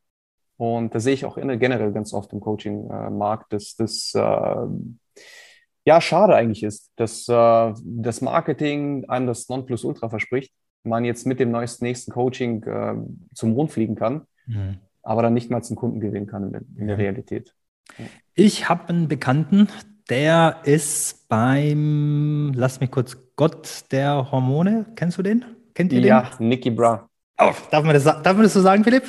Und da sehe ich auch generell ganz oft im Coaching-Markt, dass das äh, ja schade eigentlich ist, dass äh, das Marketing einem das Nonplusultra verspricht, man jetzt mit dem neuesten nächsten Coaching äh, zum Mond fliegen kann, mhm. aber dann nicht mal zum Kunden gewinnen kann in der, in der Realität. Ich habe einen Bekannten, der ist beim, lass mich kurz, Gott der Hormone. Kennst du den? Kennt ihr ja, den? Ja, Nicky Bra. Oh, darf, man das, darf man das so sagen, Philipp?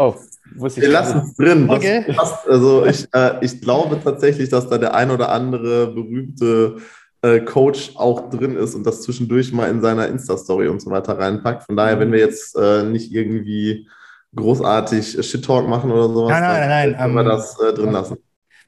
Oh, wusste ich Wir lassen es drin. Okay. Passt, also ich, äh, ich glaube tatsächlich, dass da der ein oder andere berühmte äh, Coach auch drin ist und das zwischendurch mal in seiner Insta-Story und so weiter reinpackt. Von daher, wenn wir jetzt äh, nicht irgendwie großartig Shit-Talk machen oder sowas, nein, nein, nein, können wir ähm, das äh, drin lassen.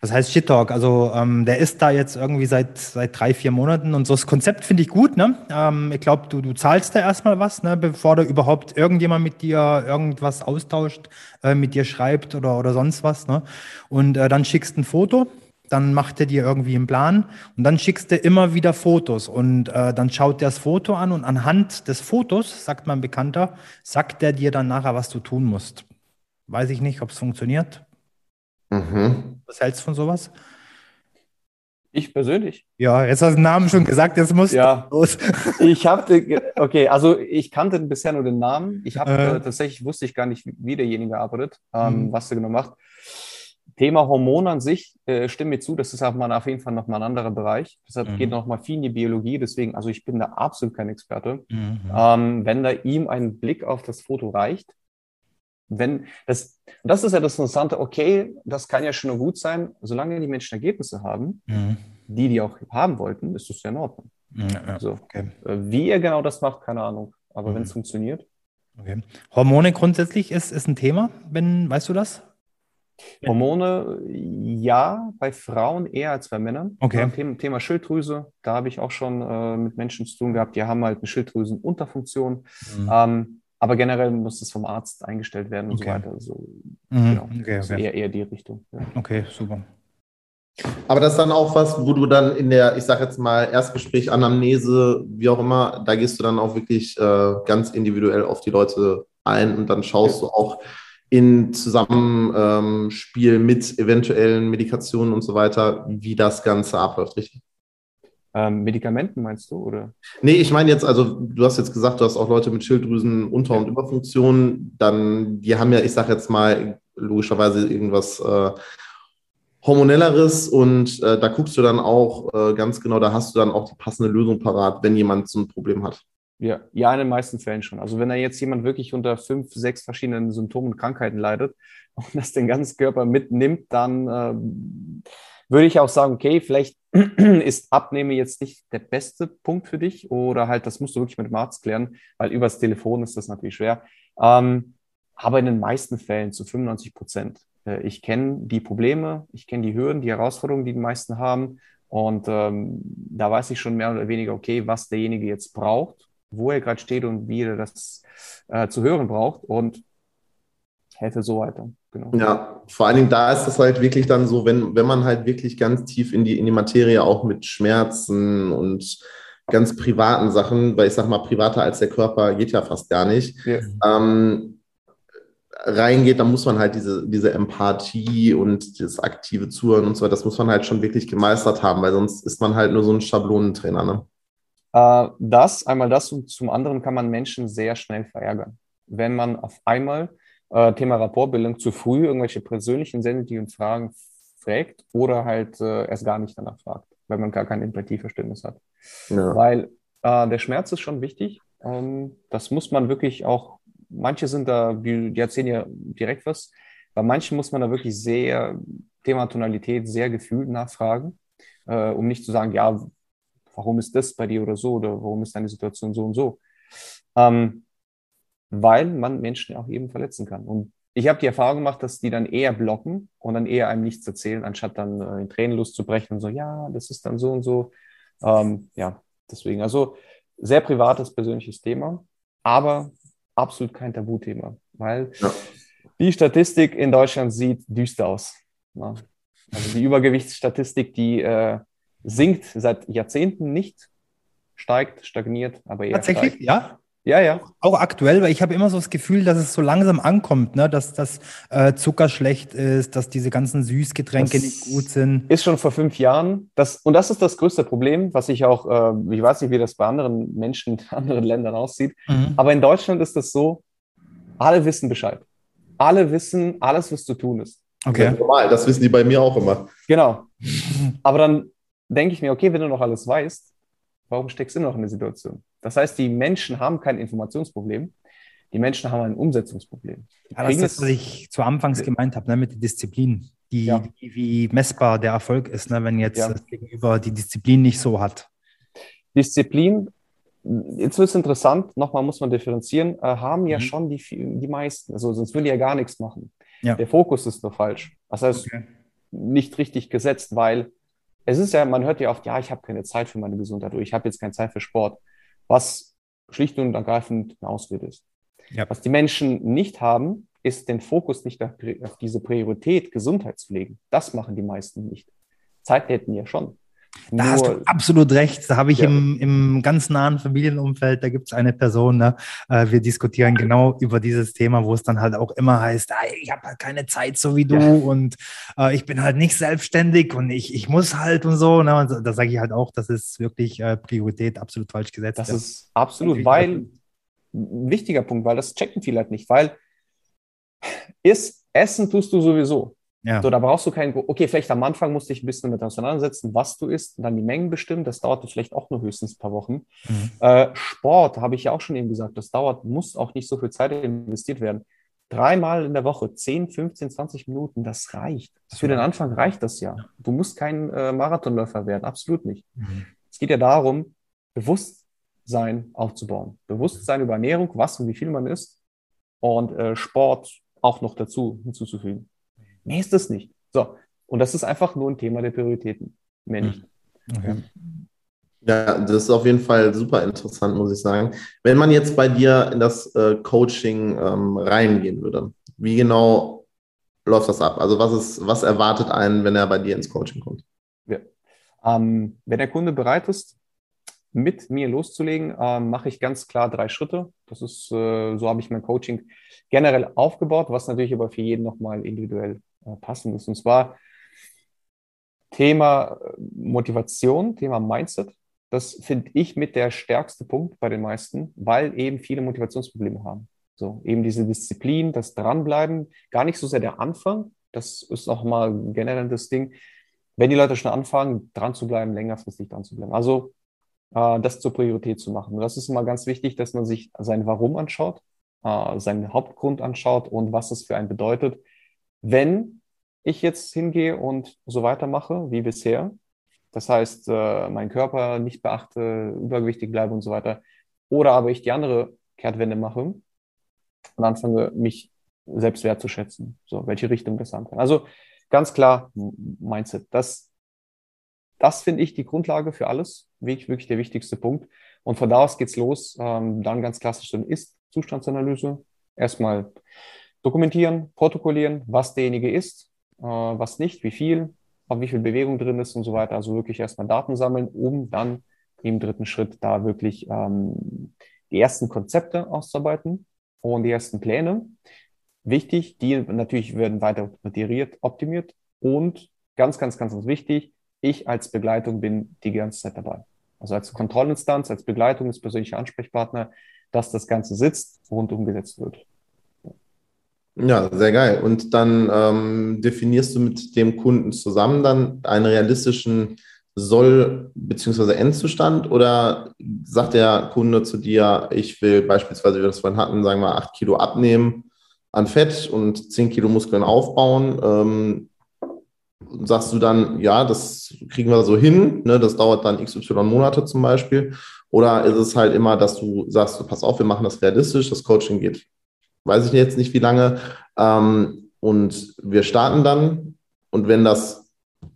Was heißt Shit Talk? Also ähm, der ist da jetzt irgendwie seit seit drei, vier Monaten und so das Konzept finde ich gut. Ne? Ähm, ich glaube, du, du zahlst da erstmal was, ne? bevor da überhaupt irgendjemand mit dir irgendwas austauscht, äh, mit dir schreibt oder, oder sonst was. Ne? Und äh, dann schickst ein Foto, dann macht er dir irgendwie einen Plan und dann schickst du immer wieder Fotos und äh, dann schaut er das Foto an und anhand des Fotos, sagt mein Bekannter, sagt er dir dann nachher, was du tun musst. Weiß ich nicht, ob es funktioniert. Mhm. Was hältst du von sowas? Ich persönlich. Ja, jetzt hast du den Namen schon gesagt, jetzt muss ja. los. [LAUGHS] ich habe, okay, also ich kannte bisher nur den Namen. Ich habe äh. äh, tatsächlich wusste ich gar nicht, wie derjenige arbeitet, ähm, mhm. was er genau macht. Thema Hormone an sich, äh, stimme mir zu, das ist auch mal auf jeden Fall nochmal ein anderer Bereich. Deshalb mhm. geht noch mal viel in die Biologie. Deswegen, also ich bin da absolut kein Experte. Mhm. Ähm, wenn da ihm ein Blick auf das Foto reicht, wenn das, das ist ja das Interessante, okay, das kann ja schon nur gut sein, solange die Menschen Ergebnisse haben, mhm. die die auch haben wollten, ist das ja in Ordnung. Ja, so. okay. Äh, wie er genau das macht, keine Ahnung. Aber mhm. wenn es funktioniert. Okay. Hormone grundsätzlich ist, ist ein Thema, wenn, weißt du das? Hormone, ja, bei Frauen eher als bei Männern. Okay. Thema, Thema Schilddrüse, da habe ich auch schon äh, mit Menschen zu tun gehabt, die haben halt eine Schilddrüsenunterfunktion. Mhm. Ähm, aber generell muss es vom Arzt eingestellt werden und okay. so weiter. Also, mhm. genau. okay, also eher, eher die Richtung. Ja. Okay, super. Aber das ist dann auch was, wo du dann in der, ich sage jetzt mal, Erstgespräch, Anamnese, wie auch immer, da gehst du dann auch wirklich äh, ganz individuell auf die Leute ein und dann schaust ja. du auch in Zusammenspiel ähm, mit eventuellen Medikationen und so weiter, wie das Ganze abläuft, richtig? Ähm, Medikamenten meinst du, oder? Nee, ich meine jetzt, also du hast jetzt gesagt, du hast auch Leute mit Schilddrüsen Unter- und Überfunktion, dann, die haben ja, ich sage jetzt mal, logischerweise irgendwas äh, hormonelleres und äh, da guckst du dann auch äh, ganz genau, da hast du dann auch die passende Lösung parat, wenn jemand so ein Problem hat. Ja, ja, in den meisten Fällen schon. Also wenn da jetzt jemand wirklich unter fünf, sechs verschiedenen Symptomen und Krankheiten leidet [LAUGHS] und das den ganzen Körper mitnimmt, dann äh, würde ich auch sagen, okay, vielleicht [CLEARS THROAT] ist Abnehmen jetzt nicht der beste Punkt für dich oder halt, das musst du wirklich mit dem Arzt klären, weil übers Telefon ist das natürlich schwer. Ähm, aber in den meisten Fällen zu 95 Prozent. Äh, ich kenne die Probleme, ich kenne die Hürden, die Herausforderungen, die die meisten haben. Und ähm, da weiß ich schon mehr oder weniger, okay, was derjenige jetzt braucht, wo er gerade steht und wie er das äh, zu hören braucht. Und helfe so weiter. Genau. Ja, vor allen Dingen da ist es halt wirklich dann so, wenn, wenn man halt wirklich ganz tief in die, in die Materie auch mit Schmerzen und ganz privaten Sachen, weil ich sag mal, privater als der Körper geht ja fast gar nicht, ja. ähm, reingeht, dann muss man halt diese, diese Empathie und das aktive Zuhören und so weiter, das muss man halt schon wirklich gemeistert haben, weil sonst ist man halt nur so ein Schablonentrainer. Ne? Äh, das, einmal das und zum anderen kann man Menschen sehr schnell verärgern. Wenn man auf einmal äh, Thema Rapportbildung zu früh irgendwelche persönlichen sensitiven Fragen fragt oder halt äh, erst gar nicht danach fragt, weil man gar kein Empathieverständnis hat. Ja. Weil äh, der Schmerz ist schon wichtig. Ähm, das muss man wirklich auch, manche sind da, die, die erzählen ja direkt was, bei manchen muss man da wirklich sehr, Thema Tonalität, sehr gefühlt nachfragen, äh, um nicht zu sagen, ja, warum ist das bei dir oder so oder warum ist deine Situation so und so. Ähm, weil man Menschen auch eben verletzen kann. Und ich habe die Erfahrung gemacht, dass die dann eher blocken und dann eher einem nichts erzählen, anstatt dann äh, in Tränen loszubrechen und so, ja, das ist dann so und so. Ähm, ja, deswegen, also sehr privates, persönliches Thema, aber absolut kein Tabuthema, weil ja. die Statistik in Deutschland sieht düster aus. Ja. Also die Übergewichtsstatistik, die äh, sinkt seit Jahrzehnten nicht, steigt, stagniert, aber eher Tatsächlich, steigt. ja? Ja, ja. Auch aktuell, weil ich habe immer so das Gefühl, dass es so langsam ankommt, ne? dass das äh, Zucker schlecht ist, dass diese ganzen Süßgetränke das nicht gut sind. Ist schon vor fünf Jahren. Das, und das ist das größte Problem, was ich auch, äh, ich weiß nicht, wie das bei anderen Menschen in [LAUGHS] anderen Ländern aussieht, mhm. aber in Deutschland ist das so, alle wissen Bescheid. Alle wissen alles, was zu tun ist. Okay. Das, normal, das wissen die bei mir auch immer. Genau. [LAUGHS] Aber dann denke ich mir, okay, wenn du noch alles weißt, warum steckst du noch in der Situation? Das heißt, die Menschen haben kein Informationsproblem, die Menschen haben ein Umsetzungsproblem. Ja, das ist das, was ich zu Anfangs gemeint habe, ne, mit der Disziplin, die, ja. die, wie messbar der Erfolg ist, ne, wenn jetzt ja. das Gegenüber die Disziplin nicht so hat. Disziplin, jetzt wird es interessant, nochmal muss man differenzieren, äh, haben ja mhm. schon die, die meisten, also sonst würden die ja gar nichts machen. Der Fokus ist nur falsch. Das heißt, okay. nicht richtig gesetzt, weil es ist ja, man hört ja oft, ja, ich habe keine Zeit für meine Gesundheit oder ich habe jetzt keine Zeit für Sport was schlicht und ergreifend eine Ausrede ist. Ja. Was die Menschen nicht haben, ist den Fokus nicht auf diese Priorität Gesundheit zu legen. Das machen die meisten nicht. Zeit hätten ja schon. Da hast du absolut recht. Da habe ich ja. im, im ganz nahen Familienumfeld, da gibt es eine Person, ne? Äh, wir diskutieren genau über dieses Thema, wo es dann halt auch immer heißt, ich habe halt keine Zeit so wie du ja. und äh, ich bin halt nicht selbstständig und ich, ich muss halt und so. Ne? Und da sage ich halt auch, das ist wirklich äh, Priorität absolut falsch gesetzt. Das ist absolut, weil ein wichtiger Punkt, weil das checken viele halt nicht, weil ist, Essen tust du sowieso. Ja. So, da brauchst du keinen, okay, vielleicht am Anfang musst du dich ein bisschen damit auseinandersetzen, was du isst und dann die Mengen bestimmen. Das dauert vielleicht auch nur höchstens ein paar Wochen. Mhm. Äh, Sport, habe ich ja auch schon eben gesagt, das dauert, muss auch nicht so viel Zeit investiert werden. Dreimal in der Woche, 10, 15, 20 Minuten, das reicht. Für den Anfang reicht das ja. Du musst kein äh, Marathonläufer werden, absolut nicht. Mhm. Es geht ja darum, Bewusstsein aufzubauen. Bewusstsein über Ernährung, was und wie viel man isst und äh, Sport auch noch dazu hinzuzufügen. Mehr ist das nicht. So. Und das ist einfach nur ein Thema der Prioritäten. Mehr nicht. Okay. Ja, das ist auf jeden Fall super interessant, muss ich sagen. Wenn man jetzt bei dir in das äh, Coaching ähm, reingehen würde, wie genau läuft das ab? Also was ist, was erwartet einen, wenn er bei dir ins Coaching kommt? Ja. Ähm, wenn der Kunde bereit ist, mit mir loszulegen, ähm, mache ich ganz klar drei Schritte. Das ist, äh, so habe ich mein Coaching generell aufgebaut, was natürlich aber für jeden nochmal individuell passend ist. Und zwar Thema äh, Motivation, Thema Mindset. Das finde ich mit der stärkste Punkt bei den meisten, weil eben viele Motivationsprobleme haben. So, eben diese Disziplin, das Dranbleiben, gar nicht so sehr der Anfang. Das ist auch mal generell das Ding. Wenn die Leute schon anfangen, dran zu bleiben, längerfristig dran zu bleiben. Also, äh, das zur Priorität zu machen. Das ist immer ganz wichtig, dass man sich sein Warum anschaut, äh, seinen Hauptgrund anschaut und was es für einen bedeutet, wenn ich jetzt hingehe und so weitermache wie bisher, das heißt, äh, meinen Körper nicht beachte, übergewichtig bleibe und so weiter, oder aber ich die andere Kehrtwende mache und anfange, mich selbst wertzuschätzen, so welche Richtung das haben kann. Also ganz klar Mindset. Das, das finde ich die Grundlage für alles, wirklich, wirklich der wichtigste Punkt. Und von da aus geht's los. Ähm, dann ganz klassisch so eine Ist-Zustandsanalyse. Erstmal dokumentieren, protokollieren, was derjenige ist, äh, was nicht, wie viel, wie viel Bewegung drin ist und so weiter. Also wirklich erstmal Daten sammeln, um dann im dritten Schritt da wirklich ähm, die ersten Konzepte auszuarbeiten und die ersten Pläne. Wichtig, die natürlich werden weiter iteriert, optimiert und ganz, ganz, ganz, ganz wichtig, ich als Begleitung bin die ganze Zeit dabei. Also als Kontrollinstanz, als Begleitung, als persönlicher Ansprechpartner, dass das Ganze sitzt und umgesetzt wird. Ja, sehr geil. Und dann ähm, definierst du mit dem Kunden zusammen dann einen realistischen Soll- bzw. Endzustand oder sagt der Kunde zu dir, ich will beispielsweise, wie wir das vorhin hatten, sagen wir 8 Kilo abnehmen an Fett und 10 Kilo Muskeln aufbauen? Ähm, sagst du dann, ja, das kriegen wir so hin, ne, das dauert dann XY Monate zum Beispiel? Oder ist es halt immer, dass du sagst, pass auf, wir machen das realistisch, das Coaching geht weiß ich jetzt nicht wie lange. Ähm, und wir starten dann. Und wenn das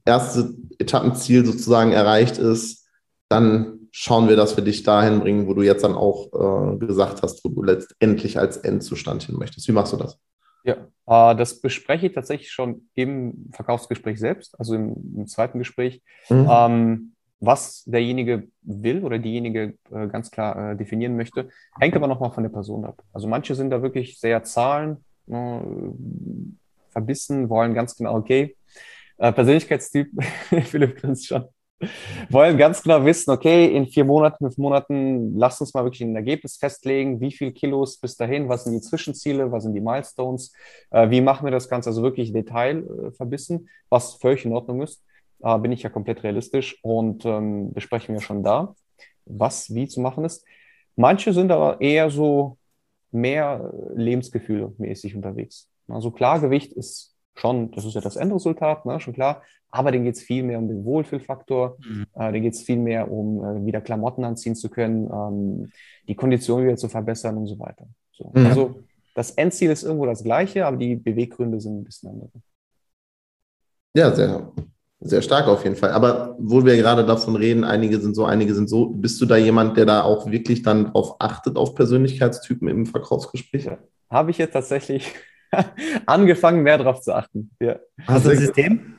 erste Etappenziel sozusagen erreicht ist, dann schauen wir, dass wir dich dahin bringen, wo du jetzt dann auch äh, gesagt hast, wo du letztendlich als Endzustand hin möchtest. Wie machst du das? Ja, äh, das bespreche ich tatsächlich schon im Verkaufsgespräch selbst, also im, im zweiten Gespräch. Mhm. Ähm, was derjenige will oder diejenige äh, ganz klar äh, definieren möchte, hängt aber nochmal von der Person ab. Also manche sind da wirklich sehr Zahlen äh, verbissen, wollen ganz genau, okay, äh, Persönlichkeitstyp, [LAUGHS] Philipp grinst schon, wollen ganz genau wissen, okay, in vier Monaten, fünf Monaten, lasst uns mal wirklich ein Ergebnis festlegen, wie viel Kilos bis dahin, was sind die Zwischenziele, was sind die Milestones, äh, wie machen wir das Ganze, also wirklich Detail äh, was völlig in Ordnung ist äh, bin ich ja komplett realistisch und ähm, besprechen wir schon da, was wie zu machen ist. Manche sind aber eher so mehr Lebensgefühle mäßig unterwegs. Also Klargewicht ist schon, das ist ja das Endresultat, ne, schon klar, aber denen geht es viel mehr um den Wohlfühlfaktor, mhm. äh, denen geht es viel mehr um äh, wieder Klamotten anziehen zu können, ähm, die Kondition wieder zu verbessern und so weiter. So. Mhm. Also das Endziel ist irgendwo das gleiche, aber die Beweggründe sind ein bisschen andere. Ja, sehr, sehr stark auf jeden Fall. Aber wo wir gerade davon reden, einige sind so, einige sind so. Bist du da jemand, der da auch wirklich dann darauf achtet, auf Persönlichkeitstypen im Verkaufsgespräch? Ja. Habe ich jetzt tatsächlich [LAUGHS] angefangen, mehr darauf zu achten. Ja. Hast du ein System?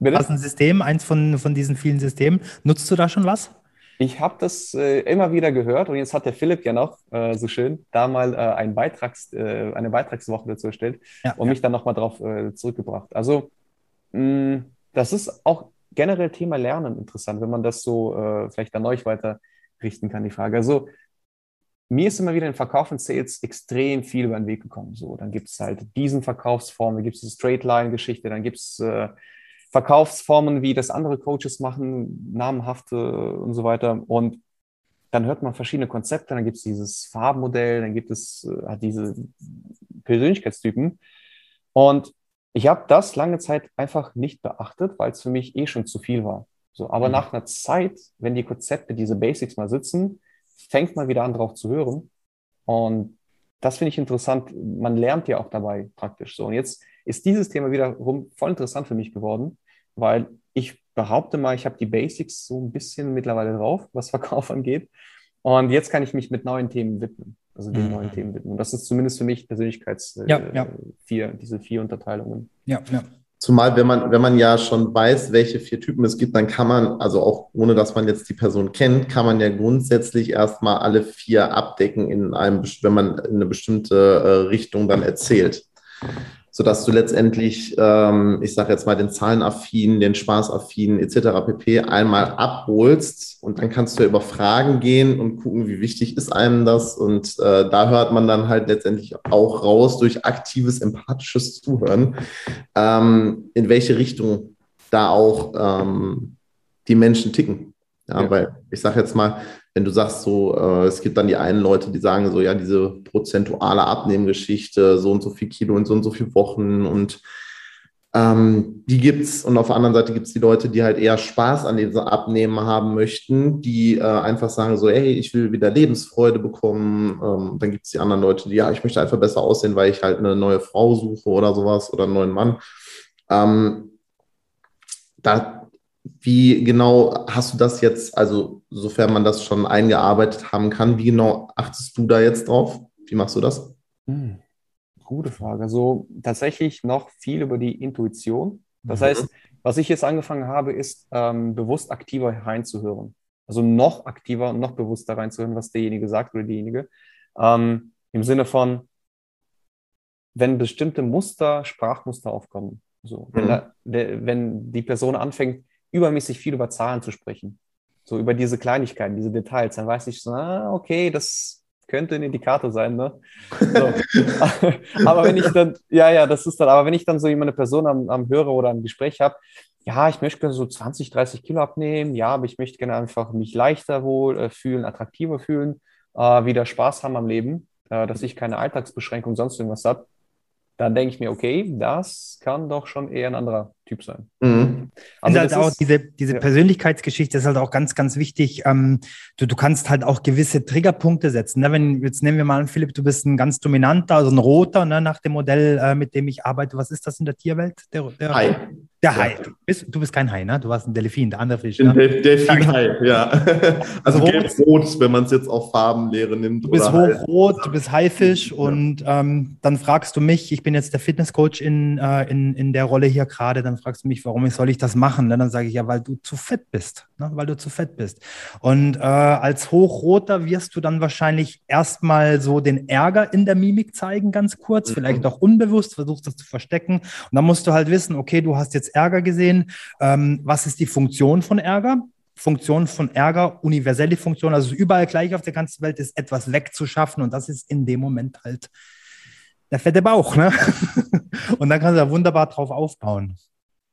Bitte? Hast du ein System, eins von, von diesen vielen Systemen? Nutzt du da schon was? Ich habe das äh, immer wieder gehört und jetzt hat der Philipp ja noch äh, so schön da mal äh, ein Beitrags, äh, eine Beitragswoche dazu erstellt ja, und ja. mich dann nochmal darauf äh, zurückgebracht. Also mh, mm, das ist auch generell Thema Lernen interessant, wenn man das so äh, vielleicht an euch weiter richten kann, die Frage. Also mir ist immer wieder in Verkauf und Sales extrem viel über den Weg gekommen. So, dann gibt es halt diesen Verkaufsformen, dann gibt es die Straight-Line-Geschichte, dann gibt es äh, Verkaufsformen, wie das andere Coaches machen, namenhafte und so weiter. Und dann hört man verschiedene Konzepte, dann gibt es dieses Farbmodell, dann gibt es äh, diese Persönlichkeitstypen. Und ich habe das lange Zeit einfach nicht beachtet, weil es für mich eh schon zu viel war. So, aber mhm. nach einer Zeit, wenn die Konzepte, diese Basics mal sitzen, fängt man wieder an, drauf zu hören. Und das finde ich interessant. Man lernt ja auch dabei praktisch so. Und jetzt ist dieses Thema wiederum voll interessant für mich geworden, weil ich behaupte mal, ich habe die Basics so ein bisschen mittlerweile drauf, was Verkauf [LAUGHS] angeht. Und jetzt kann ich mich mit neuen Themen widmen also den mhm. neuen Themen widmen. Und das ist zumindest für mich Persönlichkeits äh, ja, ja. vier, diese vier Unterteilungen. Ja, ja. Zumal, wenn man, wenn man ja schon weiß, welche vier Typen es gibt, dann kann man, also auch ohne dass man jetzt die Person kennt, kann man ja grundsätzlich erstmal alle vier abdecken in einem, wenn man in eine bestimmte äh, Richtung dann erzählt sodass du letztendlich, ähm, ich sage jetzt mal, den Zahlenaffinen, den Spaßaffinen etc. pp. einmal abholst und dann kannst du über Fragen gehen und gucken, wie wichtig ist einem das. Und äh, da hört man dann halt letztendlich auch raus durch aktives, empathisches Zuhören, ähm, in welche Richtung da auch ähm, die Menschen ticken. Ja, ja. weil ich sage jetzt mal, wenn du sagst, so, äh, es gibt dann die einen Leute, die sagen so, ja, diese prozentuale Abnehmgeschichte, so und so viel Kilo in so und so viele Wochen und ähm, die es. Und auf der anderen Seite gibt es die Leute, die halt eher Spaß an diesem Abnehmen haben möchten, die äh, einfach sagen so, hey, ich will wieder Lebensfreude bekommen. Ähm, dann gibt es die anderen Leute, die, ja, ich möchte einfach besser aussehen, weil ich halt eine neue Frau suche oder sowas oder einen neuen Mann. Ähm, da wie genau hast du das jetzt, also sofern man das schon eingearbeitet haben kann, wie genau achtest du da jetzt drauf? Wie machst du das? Hm, gute Frage. Also tatsächlich noch viel über die Intuition. Das mhm. heißt, was ich jetzt angefangen habe, ist ähm, bewusst aktiver reinzuhören. Also noch aktiver, noch bewusster reinzuhören, was derjenige sagt oder diejenige. Ähm, Im Sinne von, wenn bestimmte Muster, Sprachmuster aufkommen. So, wenn, mhm. da, der, wenn die Person anfängt, übermäßig viel über Zahlen zu sprechen. So über diese Kleinigkeiten, diese Details. Dann weiß ich so, ah, okay, das könnte ein Indikator sein, ne? So. [LAUGHS] aber wenn ich dann, ja, ja, das ist dann, aber wenn ich dann so jemand eine Person am, am Hörer oder am Gespräch habe, ja, ich möchte gerne so 20, 30 Kilo abnehmen, ja, aber ich möchte gerne einfach mich leichter wohl äh, fühlen, attraktiver fühlen, äh, wieder Spaß haben am Leben, äh, dass ich keine Alltagsbeschränkung, sonst irgendwas habe dann denke ich mir, okay, das kann doch schon eher ein anderer Typ sein. Mhm. Also halt auch ist, diese, diese ja. Persönlichkeitsgeschichte ist halt auch ganz, ganz wichtig. Ähm, du, du kannst halt auch gewisse Triggerpunkte setzen. Ne? Wenn, jetzt nehmen wir mal an, Philipp, du bist ein ganz dominanter, also ein roter, ne, nach dem Modell, äh, mit dem ich arbeite. Was ist das in der Tierwelt? Der, der Hai. Der Hai. Du bist, du bist kein Hai, ne? Du warst ein Delfin, der andere Fisch. Ne? Del Delfin-Hai, ja. [LAUGHS] Also gelb-rot, wenn man es jetzt auf Farbenlehre nimmt. Du bist hochrot, du bist Haifisch ja. und ähm, dann fragst du mich, ich bin jetzt der Fitnesscoach in, äh, in, in der Rolle hier gerade, dann fragst du mich, warum soll ich das machen? Ne? Dann sage ich ja, weil du zu fett bist, ne? weil du zu fett bist. Und äh, als Hochroter wirst du dann wahrscheinlich erstmal so den Ärger in der Mimik zeigen, ganz kurz, mhm. vielleicht auch unbewusst, versuchst das zu verstecken. Und dann musst du halt wissen, okay, du hast jetzt Ärger gesehen. Ähm, was ist die Funktion von Ärger? Funktion von Ärger, universelle Funktion, also überall gleich auf der ganzen Welt ist, etwas wegzuschaffen und das ist in dem Moment halt der fette Bauch. Ne? [LAUGHS] und dann kannst du da wunderbar drauf aufbauen.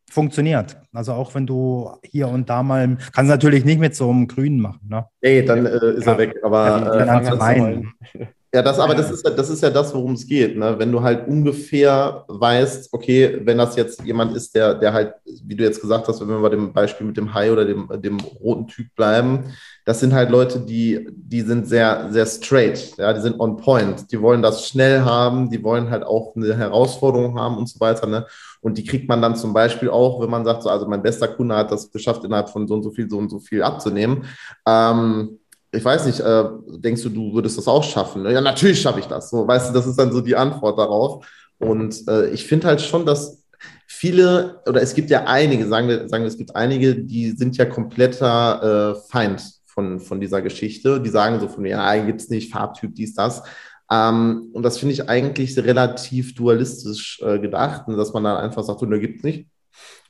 Funktioniert. Also auch wenn du hier und da mal, kannst du natürlich nicht mit so einem Grünen machen. Ne? Nee, dann äh, ist ja, er weg. Aber äh, ja, das, aber das ist, das ist ja das, worum es geht. Ne? Wenn du halt ungefähr weißt, okay, wenn das jetzt jemand ist, der, der halt, wie du jetzt gesagt hast, wenn wir bei dem Beispiel mit dem Hai oder dem, dem roten Typ bleiben, das sind halt Leute, die, die sind sehr, sehr straight, ja, die sind on point, die wollen das schnell haben, die wollen halt auch eine Herausforderung haben und so weiter. Ne? Und die kriegt man dann zum Beispiel auch, wenn man sagt, so, also mein bester Kunde hat das geschafft, innerhalb von so und so viel, so und so viel abzunehmen. Ähm, ich weiß nicht, äh, denkst du, du würdest das auch schaffen? Ja, natürlich schaffe ich das. So, weißt du, das ist dann so die Antwort darauf. Und äh, ich finde halt schon, dass viele, oder es gibt ja einige, sagen wir, sagen wir, es gibt einige, die sind ja kompletter äh, Feind von, von dieser Geschichte. Die sagen so von, ja, gibt es nicht, Farbtyp, dies, das. Ähm, und das finde ich eigentlich relativ dualistisch äh, gedacht, dass man dann einfach sagt, da gibt es nicht.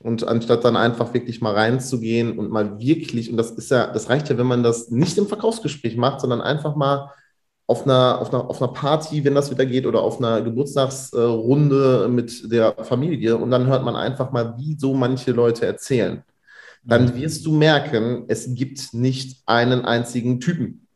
Und anstatt dann einfach wirklich mal reinzugehen und mal wirklich, und das ist ja, das reicht ja, wenn man das nicht im Verkaufsgespräch macht, sondern einfach mal auf einer, auf einer, auf einer Party, wenn das wieder geht, oder auf einer Geburtstagsrunde mit der Familie und dann hört man einfach mal, wie so manche Leute erzählen. Dann mhm. wirst du merken, es gibt nicht einen einzigen Typen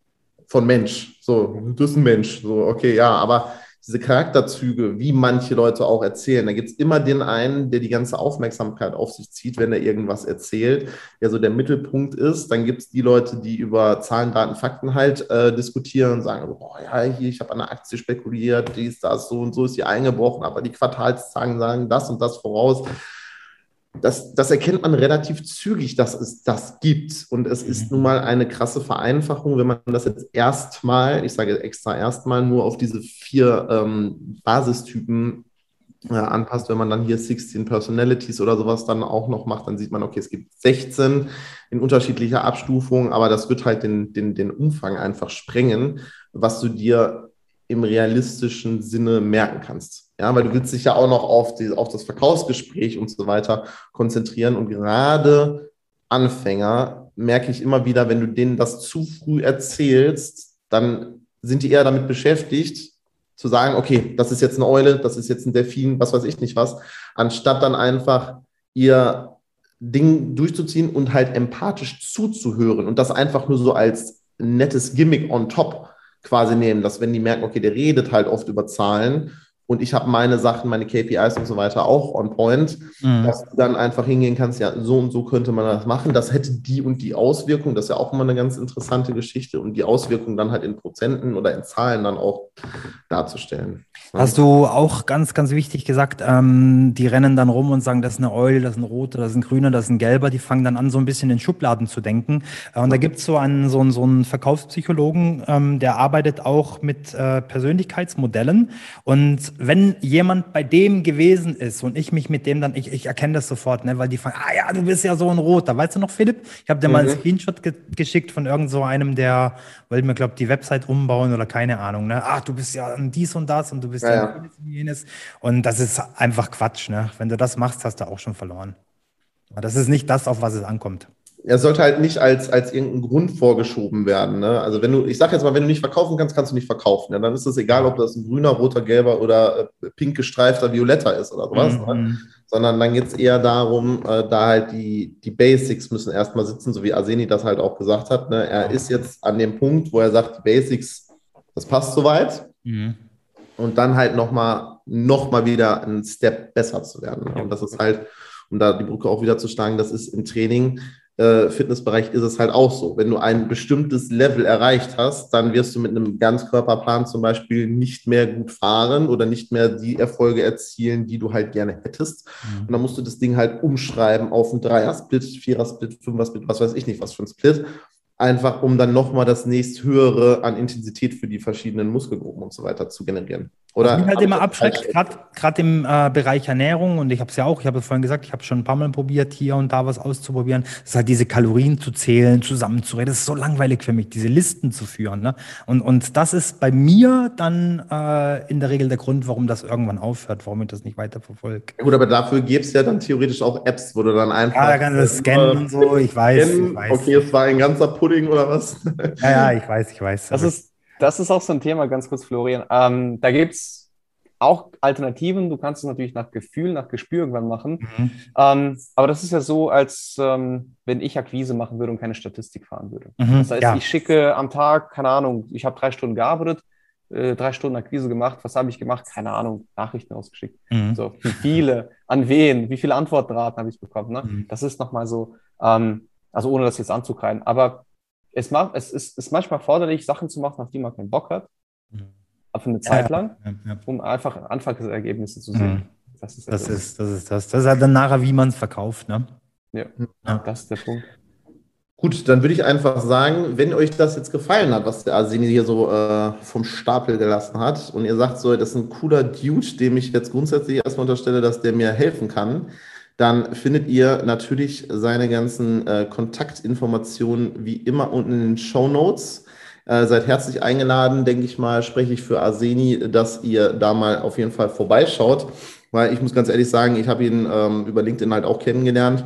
von Mensch. So, du bist ein Mensch. So, okay, ja, aber diese Charakterzüge, wie manche Leute auch erzählen. Da gibt es immer den einen, der die ganze Aufmerksamkeit auf sich zieht, wenn er irgendwas erzählt, der so der Mittelpunkt ist. Dann gibt es die Leute, die über Zahlen, Daten, Fakten halt äh, diskutieren und sagen, boah, ja, hier, ich habe an einer Aktie spekuliert, dies, das, so und so ist die eingebrochen, aber die Quartalszahlen sagen das und das voraus das, das erkennt man relativ zügig, dass es das gibt. Und es ist nun mal eine krasse Vereinfachung, wenn man das jetzt erstmal, ich sage extra erstmal, nur auf diese vier ähm, Basistypen äh, anpasst. Wenn man dann hier 16 Personalities oder sowas dann auch noch macht, dann sieht man, okay, es gibt 16 in unterschiedlicher Abstufung, aber das wird halt den, den, den Umfang einfach sprengen, was du dir im realistischen Sinne merken kannst. Ja, weil du willst dich ja auch noch auf, die, auf das Verkaufsgespräch und so weiter konzentrieren. Und gerade Anfänger merke ich immer wieder, wenn du denen das zu früh erzählst, dann sind die eher damit beschäftigt, zu sagen, okay, das ist jetzt eine Eule, das ist jetzt ein Delfin, was weiß ich nicht was, anstatt dann einfach ihr Ding durchzuziehen und halt empathisch zuzuhören und das einfach nur so als nettes Gimmick on top quasi nehmen, dass wenn die merken, okay, der redet halt oft über Zahlen und ich habe meine Sachen, meine KPIs und so weiter auch on point, mhm. dass du dann einfach hingehen kannst, ja, so und so könnte man das machen. Das hätte die und die Auswirkung. Das ist ja auch immer eine ganz interessante Geschichte und die Auswirkung dann halt in Prozenten oder in Zahlen dann auch darzustellen. Hast du auch ganz, ganz wichtig gesagt, ähm, die rennen dann rum und sagen, das ist eine Eule, das ist ein roter, das ist ein grüner, das ist ein gelber. Die fangen dann an, so ein bisschen in Schubladen zu denken. Äh, und da gibt es so einen, so einen, so einen Verkaufspsychologen, ähm, der arbeitet auch mit äh, Persönlichkeitsmodellen. Und wenn jemand bei dem gewesen ist und ich mich mit dem dann, ich, ich erkenne das sofort, ne, weil die fangen, ah ja, du bist ja so ein roter. Weißt du noch, Philipp? Ich habe dir mhm. mal einen mhm. Screenshot ge geschickt von irgend so einem, der wollte mir, glaube die Website umbauen oder keine Ahnung. Ne? Ach, du bist ja dies und das und du bist ja, ja jenes und jenes. Und das ist einfach Quatsch. Ne? Wenn du das machst, hast du auch schon verloren. Das ist nicht das, auf was es ankommt er sollte halt nicht als, als irgendein Grund vorgeschoben werden. Ne? Also wenn du, ich sage jetzt mal, wenn du nicht verkaufen kannst, kannst du nicht verkaufen. Ja? Dann ist es egal, ob das ein grüner, roter, gelber oder äh, pink gestreifter Violetter ist oder sowas. Ne? Mhm. Ne? Sondern dann geht es eher darum, äh, da halt die, die Basics müssen erstmal sitzen, so wie Arseni das halt auch gesagt hat. Ne? Er ist jetzt an dem Punkt, wo er sagt, die Basics, das passt soweit. Mhm. Und dann halt nochmal noch mal wieder einen Step besser zu werden. Ne? Und das ist halt, um da die Brücke auch wieder zu schlagen, das ist im Training äh, Fitnessbereich ist es halt auch so. Wenn du ein bestimmtes Level erreicht hast, dann wirst du mit einem Ganzkörperplan zum Beispiel nicht mehr gut fahren oder nicht mehr die Erfolge erzielen, die du halt gerne hättest. Mhm. Und dann musst du das Ding halt umschreiben auf einen Dreier-Split, Vierer-Split, Fünfer-Split, was weiß ich nicht, was für ein Split einfach um dann nochmal das nächst höhere an Intensität für die verschiedenen Muskelgruppen und so weiter zu generieren. Oder Was mich halt immer abschreckt, gerade im äh, Bereich Ernährung, und ich habe es ja auch, ich habe es vorhin gesagt, ich habe schon ein paar Mal probiert, hier und da was auszuprobieren, ist halt diese Kalorien zu zählen, zusammenzureden. Das ist so langweilig für mich, diese Listen zu führen. Ne? Und, und das ist bei mir dann äh, in der Regel der Grund, warum das irgendwann aufhört, warum ich das nicht weiter verfolge. Ja, gut, aber dafür gäbe es ja dann theoretisch auch Apps, wo du dann einfach. Ja, da kannst du scannen und so, ich weiß, ich weiß. Okay, es war ein ganzer Pudding oder was? Ja, ja, ich weiß, ich weiß. Das ist das ist auch so ein Thema, ganz kurz, Florian. Ähm, da gibt es auch Alternativen. Du kannst es natürlich nach Gefühl, nach Gespür irgendwann machen. Mhm. Ähm, aber das ist ja so, als ähm, wenn ich Akquise machen würde und keine Statistik fahren würde. Mhm, das heißt, ja. ich schicke am Tag, keine Ahnung, ich habe drei Stunden gearbeitet, äh, drei Stunden Akquise gemacht. Was habe ich gemacht? Keine Ahnung, Nachrichten ausgeschickt. Mhm. So, wie viele, an wen, wie viele Antwortraten habe ich bekommen? Ne? Mhm. Das ist nochmal so, ähm, also ohne das jetzt anzukreiden. Aber es, macht, es ist, ist manchmal forderlich, Sachen zu machen, auf die man keinen Bock hat. Mhm. Für eine Zeit ja, lang, ja, ja. um einfach Anfangsergebnisse zu sehen. Mhm. Das, ist das, ist, das ist das. Das ist halt dann nachher, wie man es verkauft. Ne? Ja, das ist der Punkt. Gut, dann würde ich einfach sagen, wenn euch das jetzt gefallen hat, was der Arseni hier so äh, vom Stapel gelassen hat und ihr sagt so, das ist ein cooler Dude, dem ich jetzt grundsätzlich erstmal unterstelle, dass der mir helfen kann, dann findet ihr natürlich seine ganzen äh, Kontaktinformationen wie immer unten in den Show Notes. Äh, seid herzlich eingeladen, denke ich mal, spreche ich für Arseni, dass ihr da mal auf jeden Fall vorbeischaut, weil ich muss ganz ehrlich sagen, ich habe ihn ähm, über LinkedIn halt auch kennengelernt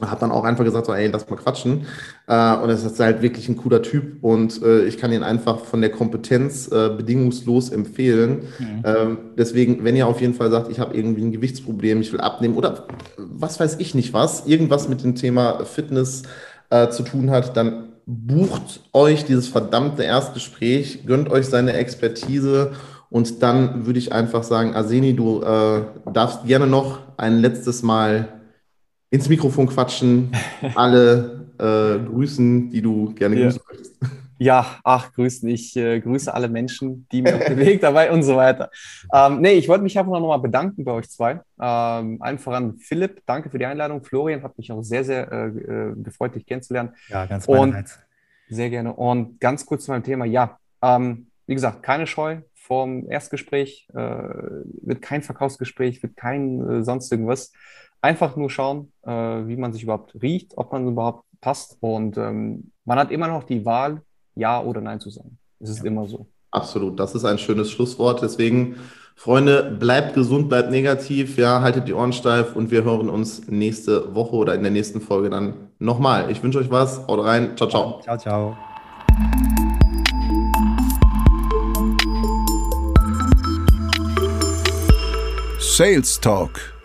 habe dann auch einfach gesagt, so, ey, lass mal quatschen. Äh, und es ist halt wirklich ein cooler Typ und äh, ich kann ihn einfach von der Kompetenz äh, bedingungslos empfehlen. Mhm. Ähm, deswegen, wenn ihr auf jeden Fall sagt, ich habe irgendwie ein Gewichtsproblem, ich will abnehmen oder was weiß ich nicht was, irgendwas mit dem Thema Fitness äh, zu tun hat, dann bucht euch dieses verdammte Erstgespräch, gönnt euch seine Expertise und dann würde ich einfach sagen, Arseni, du äh, darfst gerne noch ein letztes Mal ins Mikrofon quatschen, [LAUGHS] alle äh, grüßen, die du gerne ja. grüßen möchtest. [LAUGHS] Ja, ach, grüßen. Ich äh, grüße alle Menschen, die mir auf dem [LAUGHS] Weg dabei und so weiter. Ähm, nee, ich wollte mich einfach noch mal bedanken bei euch zwei. Ähm, allen voran Philipp, danke für die Einladung. Florian hat mich auch sehr, sehr äh, äh gefreut, dich kennenzulernen. Ja, ganz meinerseits. Sehr gerne. Und ganz kurz zu meinem Thema. Ja, ähm, wie gesagt, keine Scheu vorm Erstgespräch. Äh, wird kein Verkaufsgespräch, wird kein äh, sonst irgendwas einfach nur schauen, äh, wie man sich überhaupt riecht, ob man überhaupt passt. Und ähm, man hat immer noch die Wahl, Ja oder Nein zu sagen. Es ist ja. immer so. Absolut, das ist ein schönes Schlusswort. Deswegen, Freunde, bleibt gesund, bleibt negativ, ja, haltet die Ohren steif und wir hören uns nächste Woche oder in der nächsten Folge dann nochmal. Ich wünsche euch was, haut rein, ciao, ciao. Ciao, ciao. Sales Talk